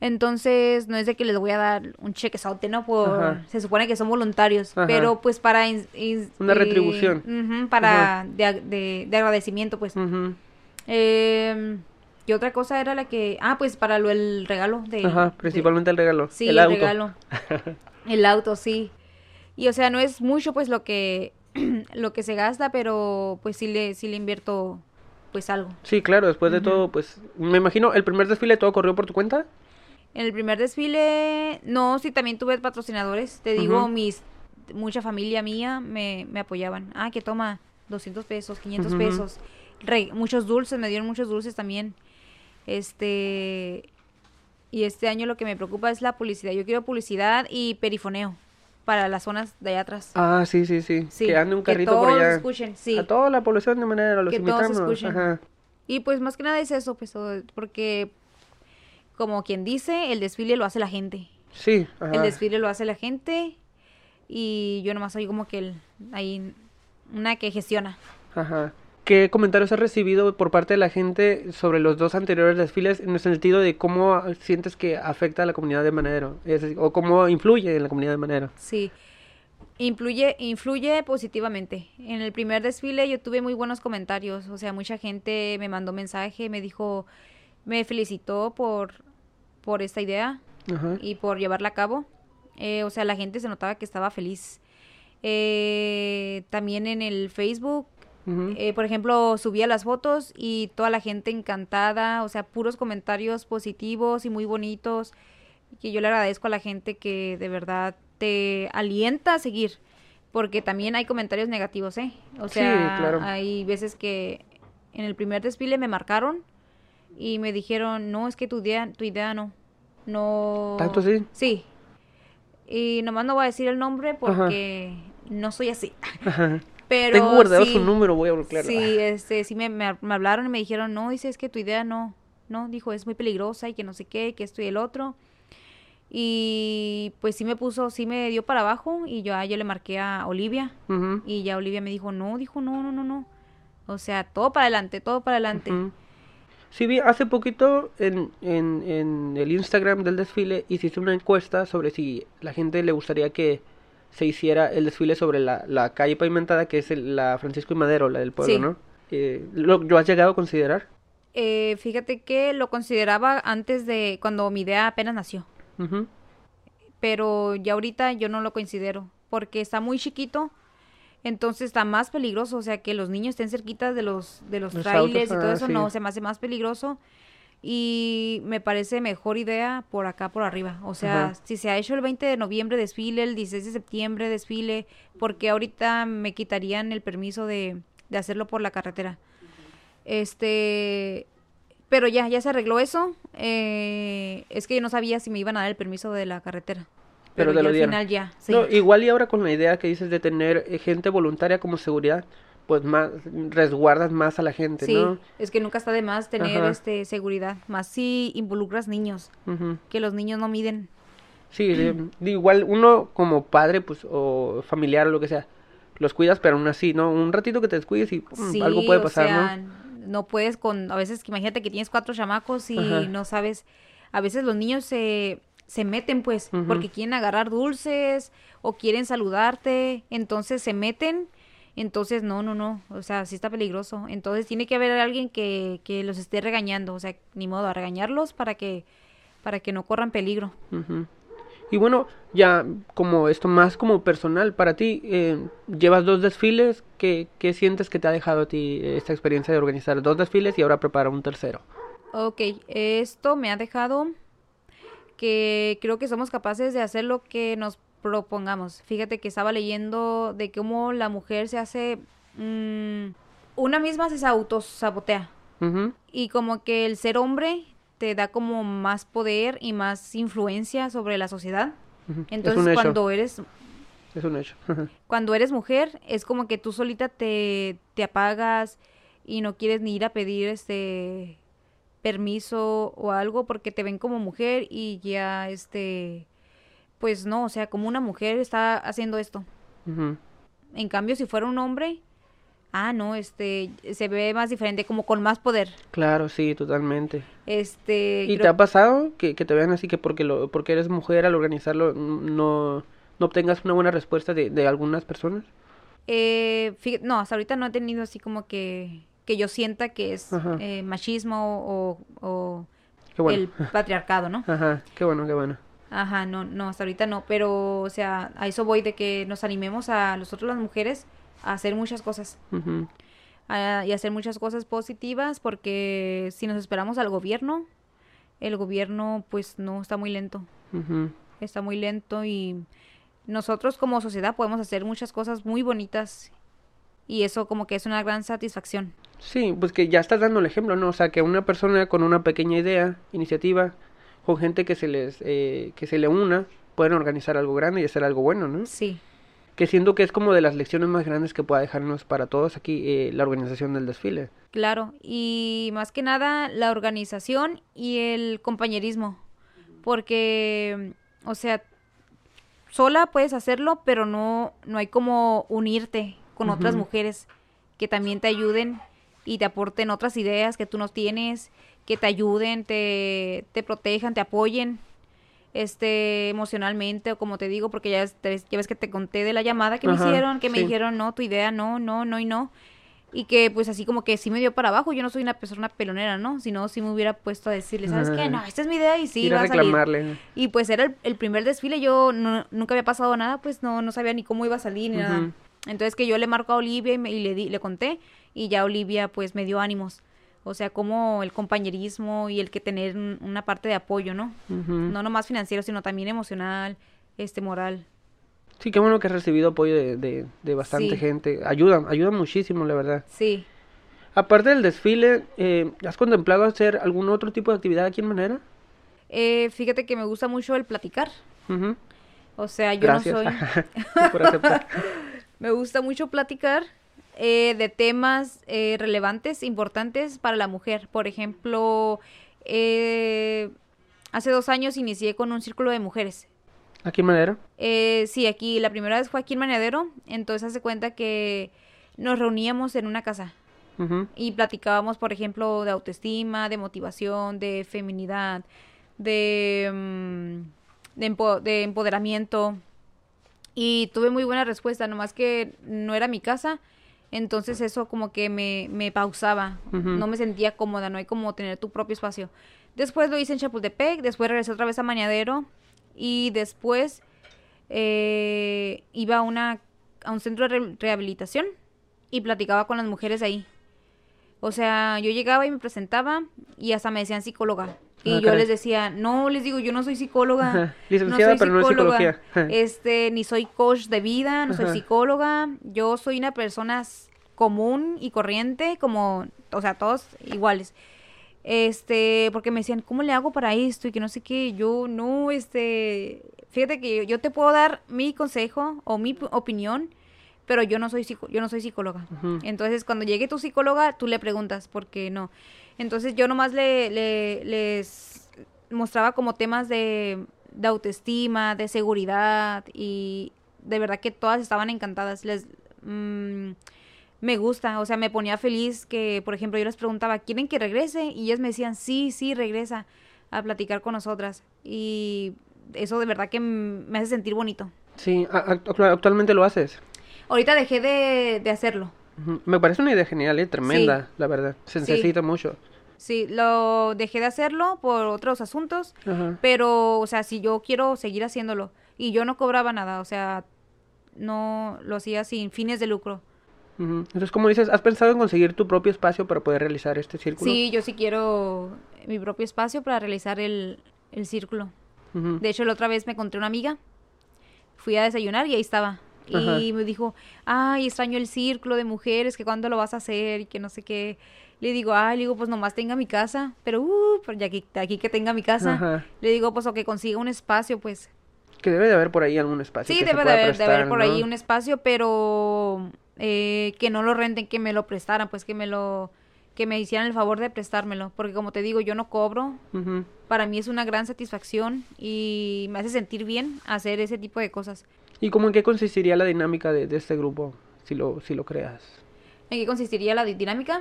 Entonces, no es de que les voy a dar un chequezote, ¿no? Por, Ajá. se supone que son voluntarios, Ajá. pero pues para... Una eh, retribución. para de, de- de agradecimiento, pues. Ujú. Eh, ¿Qué otra cosa era la que...? Ah, pues para lo el regalo de... Ajá, de- principalmente el regalo. Sí, el el, auto. regalo. El auto, sí. Y o sea, no es mucho pues lo que lo que se gasta, pero pues sí le sí le invierto pues algo. Sí, claro, después de todo, pues, me imagino, el primer desfile todo corrió por tu cuenta. En el primer desfile, no, sí también tuve patrocinadores, te digo, mis mucha familia mía me, me apoyaban. Ah, que toma 200 pesos, 500 Ujú. pesos. Re- muchos dulces, me dieron muchos dulces también. Este y este año lo que me preocupa es la publicidad. Yo quiero publicidad y perifoneo para las zonas de allá atrás. Ah, sí, sí, sí. Sí, que ande un que carrito por todos allá. escuchen, sí. A toda la población de manera, los Que todos invitamos. escuchen. Ajá. Y pues más que nada es eso, pues porque como quien dice, el desfile lo hace la gente. Sí, ajá. El desfile lo hace la gente y yo nomás soy como que el, ahí una que gestiona. Ajá. ¿Qué comentarios has recibido por parte de la gente sobre los dos anteriores desfiles en el sentido de cómo sientes que afecta a la comunidad de? Es decir, o cómo influye en la comunidad de Manadero. Sí. Influye, influye positivamente. En el primer desfile yo tuve muy buenos comentarios, o sea, mucha gente me mandó mensaje, me dijo, me felicitó por, por esta idea Ajá. y por llevarla a cabo. Eh, o sea, la gente se notaba que estaba feliz. Eh, también en el Facebook, eh, por ejemplo, subía las fotos y toda la gente encantada, o sea, puros comentarios positivos y muy bonitos, que yo le agradezco a la gente que de verdad te alienta a seguir, porque también hay comentarios negativos, ¿eh? O Sí, sea, claro. hay veces que en el primer desfile me marcaron Y me dijeron, no, es que tu idea, tu idea no. No. ¿Tanto sí? Sí. Y nomás no voy a decir el nombre porque no soy así. Pero Tengo guardado sí, su número, voy a bloquearlo. Sí, este, sí me, me, me hablaron y me dijeron, no, dice, es que tu idea no, no, dijo, es muy peligrosa y que no sé qué, que esto y el otro. Y pues sí me puso, sí me dio para abajo y yo, ah, yo le marqué a Olivia y ya Olivia me dijo, no, dijo, no, no, no, no. O sea, todo para adelante, todo para adelante. Sí, vi hace poquito en, en, en el Instagram del desfile hiciste una encuesta sobre si la gente le gustaría que se hiciera el desfile sobre la, la calle pavimentada, que es el- la Francisco y Madero, la del pueblo, Sí. ¿no? Eh, ¿lo, ¿Lo has llegado a considerar? Eh, fíjate que lo consideraba antes de cuando mi idea apenas nació, pero ya ahorita yo no lo considero porque está muy chiquito, entonces está más peligroso, o sea, que los niños estén cerquitas de los de los Los trailers autos, y todo ah, eso sí. no, se me hace más peligroso y me parece mejor idea por acá por arriba, o sea, Ajá. si se ha hecho el 20 de noviembre desfile, el 16 de septiembre desfile, porque ahorita me quitarían el permiso de, de hacerlo por la carretera. Este, pero ya, ya se arregló eso. eh, es que yo no sabía si me iban a dar el permiso de la carretera. Pero Pero, te lo al dieron. final ya, sí. No, igual y ahora con la idea que dices de tener eh, gente voluntaria como seguridad, pues más resguardas más a la gente, Sí, ¿no? es que nunca está de más tener Ajá. este seguridad, más si involucras niños, Ujú. que los niños no miden. Sí, de- de igual uno como padre, pues, o familiar o lo que sea, los cuidas, pero aún así, ¿no? Un ratito que te descuides y pum, Sí, algo puede o pasar, sea, ¿no? no puedes con, a veces imagínate que tienes cuatro chamacos y Ajá. no sabes, a veces los niños se, se meten pues, porque quieren agarrar dulces o quieren saludarte, entonces se meten, entonces no, no, no, o sea, sí está peligroso, entonces tiene que haber alguien que, que los esté regañando, o sea, ni modo, a regañarlos para que, para que no corran peligro. Y bueno, ya como esto más como personal, para ti, eh, llevas dos desfiles, ¿qué, qué sientes que te ha dejado a ti esta experiencia de organizar dos desfiles y ahora preparar un tercero? Ok, esto me ha dejado que creo que somos capaces de hacer lo que nos propongamos. Fíjate que estaba leyendo de cómo la mujer se hace... mm, una misma se autosabotea. Y como que el ser hombre te da como más poder y más influencia sobre la sociedad. Entonces cuando eres es un hecho. cuando eres mujer es como que tú solita te, te apagas y no quieres ni ir a pedir este permiso o algo porque te ven como mujer y ya este pues no, o sea, como una mujer está haciendo esto. En cambio, si fuera un hombre, ah, no, este se ve más diferente, como con más poder. Claro, sí, totalmente. Este ¿Y creo- te ha pasado que, que te vean así que porque lo, porque eres mujer al organizarlo no, no obtengas una buena respuesta de, de algunas personas? Eh, no, hasta ahorita no he tenido así como que, que yo sienta que es eh, machismo o, o Qué bueno. el patriarcado, ¿no? Ajá, qué bueno, qué bueno. Ajá, no, no, hasta ahorita no, pero, o sea, a eso voy de que nos animemos a nosotros las mujeres a hacer muchas cosas Ujú, a- y hacer muchas cosas positivas porque si nos esperamos al gobierno, el gobierno pues no está muy lento, está muy lento y nosotros como sociedad podemos hacer muchas cosas muy bonitas y eso como que es una gran satisfacción. Sí, pues que ya estás dando el ejemplo, ¿no? O sea, que una persona con una pequeña idea, iniciativa, con gente que se les, eh, que se le una, pueden organizar algo grande y hacer algo bueno, ¿no? Sí, Que siento que es como de las lecciones más grandes que pueda dejarnos para todos aquí eh, la organización del desfile. claro, y más que nada la organización y el compañerismo, porque, o sea, sola puedes hacerlo, pero no, no hay como unirte con otras mujeres que también te ayuden y te aporten otras ideas que tú no tienes, que te ayuden, te, te protejan, te apoyen este emocionalmente o como te digo porque ya, ves- ya ves que te conté de la llamada que Ajá, me hicieron que me dijeron no tu idea no no no y no y que pues así como que sí me dio para abajo yo no soy una persona pelonera no si no sí me hubiera puesto a decirle sabes qué no esta es mi idea y sí Ir va a salir y pues era el, el primer desfile, yo no- nunca había pasado nada, pues no, no sabía ni cómo iba a salir ni nada. Entonces que yo le marco a Olivia y, me- y le, di, le conté y ya Olivia pues me dio ánimos. O sea, como el compañerismo y el que tener un- una parte de apoyo, ¿no? Ujú. No nomás financiero, sino también emocional, este moral. Sí, qué bueno que has recibido apoyo de, de, de bastante Sí. gente. Ayuda, ayuda muchísimo, la verdad. Sí, Aparte del desfile, eh, ¿has contemplado hacer algún otro tipo de actividad aquí en Manera? Eh, fíjate que me gusta mucho el platicar. O sea, yo Gracias no soy... por aceptar. Me gusta mucho platicar eh, de temas eh, relevantes, importantes para la mujer. Por ejemplo, eh, hace dos años inicié con un círculo de mujeres. ¿Aquí en Manera? Eh, sí, aquí la primera vez fue aquí en Maneadero, entonces hace cuenta que nos reuníamos en una casa y platicábamos, por ejemplo, de autoestima, de motivación, de feminidad, de, mm, de, empo- de empoderamiento. Y tuve muy buena respuesta, nomás que no era mi casa, entonces eso como que me, me pausaba, no me sentía cómoda, no hay como tener tu propio espacio. Después lo hice en Chapultepec, después regresé otra vez a Mañadero y después eh, iba a, una, a un centro de re- rehabilitación y platicaba con las mujeres ahí. O sea, yo llegaba y me presentaba y hasta me decían psicóloga. Y Ah, yo caray. les decía, no, les digo, yo no soy psicóloga. Ajá. Licenciada, pero no es psicología. Ajá. Este, ni soy coach de vida, no soy psicóloga. Yo soy una persona común y corriente, como, o sea, todos iguales. Este, porque me decían, ¿cómo le hago para esto? Y que no sé qué. Yo, no, este, fíjate que yo, yo te puedo dar mi consejo o mi opinión, pero yo no soy yo no soy psicóloga. Entonces, cuando llegue tu psicóloga, tú le preguntas, ¿por qué no? Entonces, yo nomás le, le- les mostraba como temas de, de autoestima, de seguridad, y de verdad que todas estaban encantadas. Les mm, me gusta, o sea, me ponía feliz que, por ejemplo, yo les preguntaba, ¿quieren que regrese? Y ellas me decían, sí, sí, regresa a platicar con nosotras. Y eso de verdad que me hace sentir bonito. Sí, actualmente lo haces. Ahorita dejé de, de hacerlo. Me parece una idea genial, ¿eh? Tremenda, la verdad. Se Sí. necesita mucho. Sí, lo dejé de hacerlo por otros asuntos, Ajá. pero, o sea, si yo quiero seguir haciéndolo y yo no cobraba nada, o sea, no lo hacía sin fines de lucro. Entonces, como dices, ¿has pensado en conseguir tu propio espacio para poder realizar este círculo? Sí, yo sí quiero mi propio espacio para realizar el, el círculo. De hecho, la otra vez me encontré una amiga, fui a desayunar y ahí estaba. Ajá. Y me dijo, ay, extraño el círculo de mujeres, que cuándo lo vas a hacer y que no sé qué. Le digo, ay, le digo, pues nomás tenga mi casa, pero, uh, pero ya aquí, aquí que tenga mi casa. Ajá. Le digo, pues, o que consiga un espacio, pues. Que debe de haber por ahí algún espacio. Sí, que se debe de pueda haber, de haber prestar, por ¿no? ahí un espacio, pero eh, que no lo renten, que me lo prestaran, pues que me lo, que me hicieran el favor de prestármelo. Porque como te digo, yo no cobro. Ujú. Para mí es una gran satisfacción y me hace sentir bien hacer ese tipo de cosas. ¿Y cómo en qué consistiría la dinámica de, de este grupo, si lo, si lo creas? ¿En qué consistiría la di- dinámica?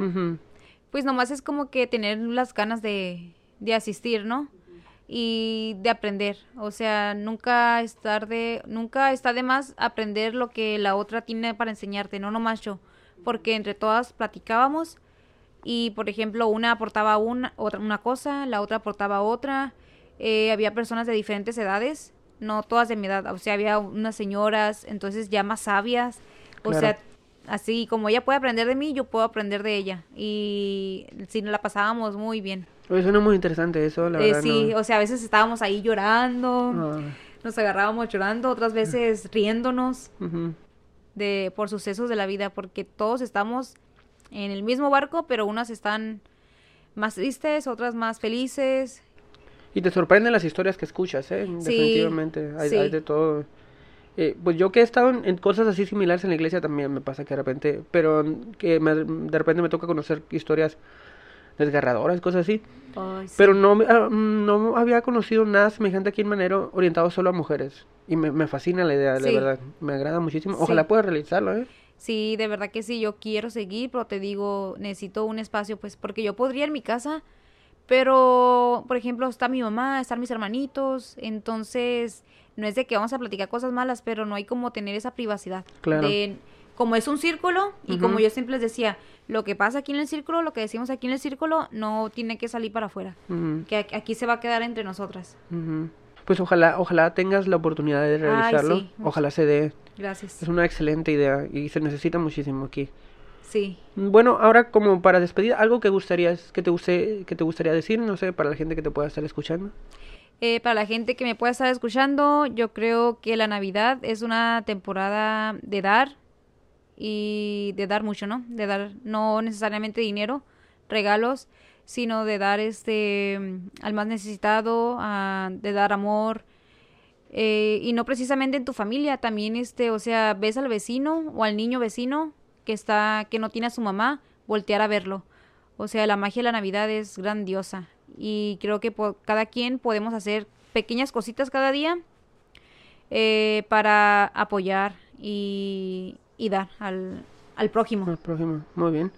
Pues nomás es como que tener las ganas de, de asistir, ¿no? Y de aprender. O sea, nunca estar de, nunca está de más aprender lo que la otra tiene para enseñarte, no nomás yo. Porque entre todas platicábamos y, por ejemplo, una aportaba una, otra, una cosa, la otra aportaba otra. Eh, había personas de diferentes edades, no todas de mi edad. O sea, había unas señoras, entonces ya más sabias. O Claro. sea, así como ella puede aprender de mí, yo puedo aprender de ella. Y sí, nos la pasábamos muy bien. Oye, suena muy interesante eso, la Eh, verdad. sí, no- o sea, a veces estábamos ahí llorando, nos agarrábamos llorando, otras veces riéndonos de por sucesos de la vida, porque todos estamos en el mismo barco, pero unas están más tristes, otras más felices. Y te sorprenden las historias que escuchas, ¿eh? Sí, Definitivamente, hay, sí. hay de todo. Eh, pues yo que he estado en, en cosas así similares en la iglesia también me pasa que de repente, pero que me- de repente me toca conocer historias desgarradoras, cosas así. Ay, sí. Pero no, ah, mm, no había conocido nada semejante aquí en Manero orientado solo a mujeres. Y me, me fascina la idea, la Sí. verdad. Me agrada muchísimo. Sí. Ojalá pueda realizarlo, ¿eh? Sí, de verdad que sí, yo quiero seguir, pero te digo, necesito un espacio, pues, porque yo podría en mi casa, pero, por ejemplo, está mi mamá, están mis hermanitos, entonces, no es de que vamos a platicar cosas malas, pero no hay como tener esa privacidad. Claro. De, como es un círculo, y como yo siempre les decía, lo que pasa aquí en el círculo, lo que decimos aquí en el círculo, no tiene que salir para afuera, que aquí- se va a quedar entre nosotras. Pues ojalá, ojalá tengas la oportunidad de realizarlo. sí. Ojalá se dé. Gracias. Es una excelente idea y se necesita muchísimo aquí. Sí. Bueno, ahora como para despedir, algo que gustarías, que te guste, que te gustaría decir, no sé, para la gente que te pueda estar escuchando. Eh, para la gente que me pueda estar escuchando, yo creo que la Navidad es una temporada de dar y de dar mucho, ¿no? De dar no necesariamente dinero, regalos, sino de dar este al más necesitado, a- de dar amor eh, y no precisamente en tu familia, también este, o sea, ves al vecino o al niño vecino que está que no tiene a su mamá, voltear a verlo. O sea, la magia de la Navidad es grandiosa y creo que cada quien podemos hacer pequeñas cositas cada día eh, para apoyar y, dar al, al prójimo. Al próximo, muy bien.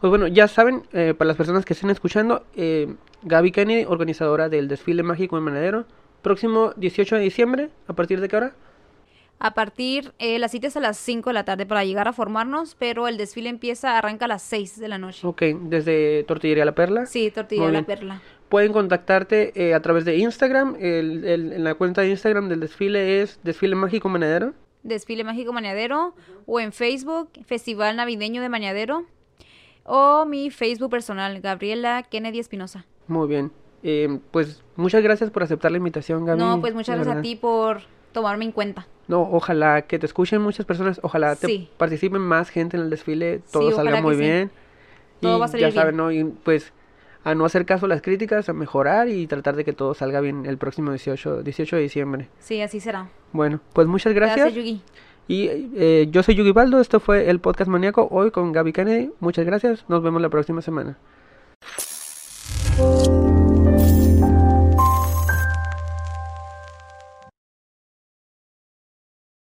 Pues bueno, ya saben, eh, para las personas que estén escuchando, eh, Gaby Kennedy, organizadora del desfile mágico en Manadero, próximo 18 de diciembre, ¿a partir de qué hora? A partir, eh, la cita es a las 5 de la tarde para llegar a formarnos, pero el desfile empieza, arranca a las 6 de la noche. Ok, desde Tortillería La Perla. Sí, de la perla. Pueden contactarte eh, a través de Instagram. El, el- en la cuenta de Instagram del desfile es Desfile Mágico Manadero. Desfile Mágico Mañadero o en Facebook, Festival Navideño de Mañadero o mi Facebook personal, Gabriela Kennedy Espinosa. Muy bien. Eh, pues muchas gracias por aceptar la invitación, Gaby. No, pues muchas gracias a ti por tomarme en cuenta. No, ojalá que te escuchen muchas personas, ojalá te participen más gente en el desfile, todo Sí, salga muy sí. bien. Todo y va a salir ya saben, bien. ¿no? Y pues a no hacer caso a las críticas, a mejorar y tratar de que todo salga bien el próximo 18, 18 de diciembre. Sí, así será. Bueno, pues muchas gracias. Gracias, Yugi. Y eh, yo soy Yugi Baldo, esto fue el podcast maníaco hoy con Gaby Kennedy. Muchas gracias, nos vemos la próxima semana.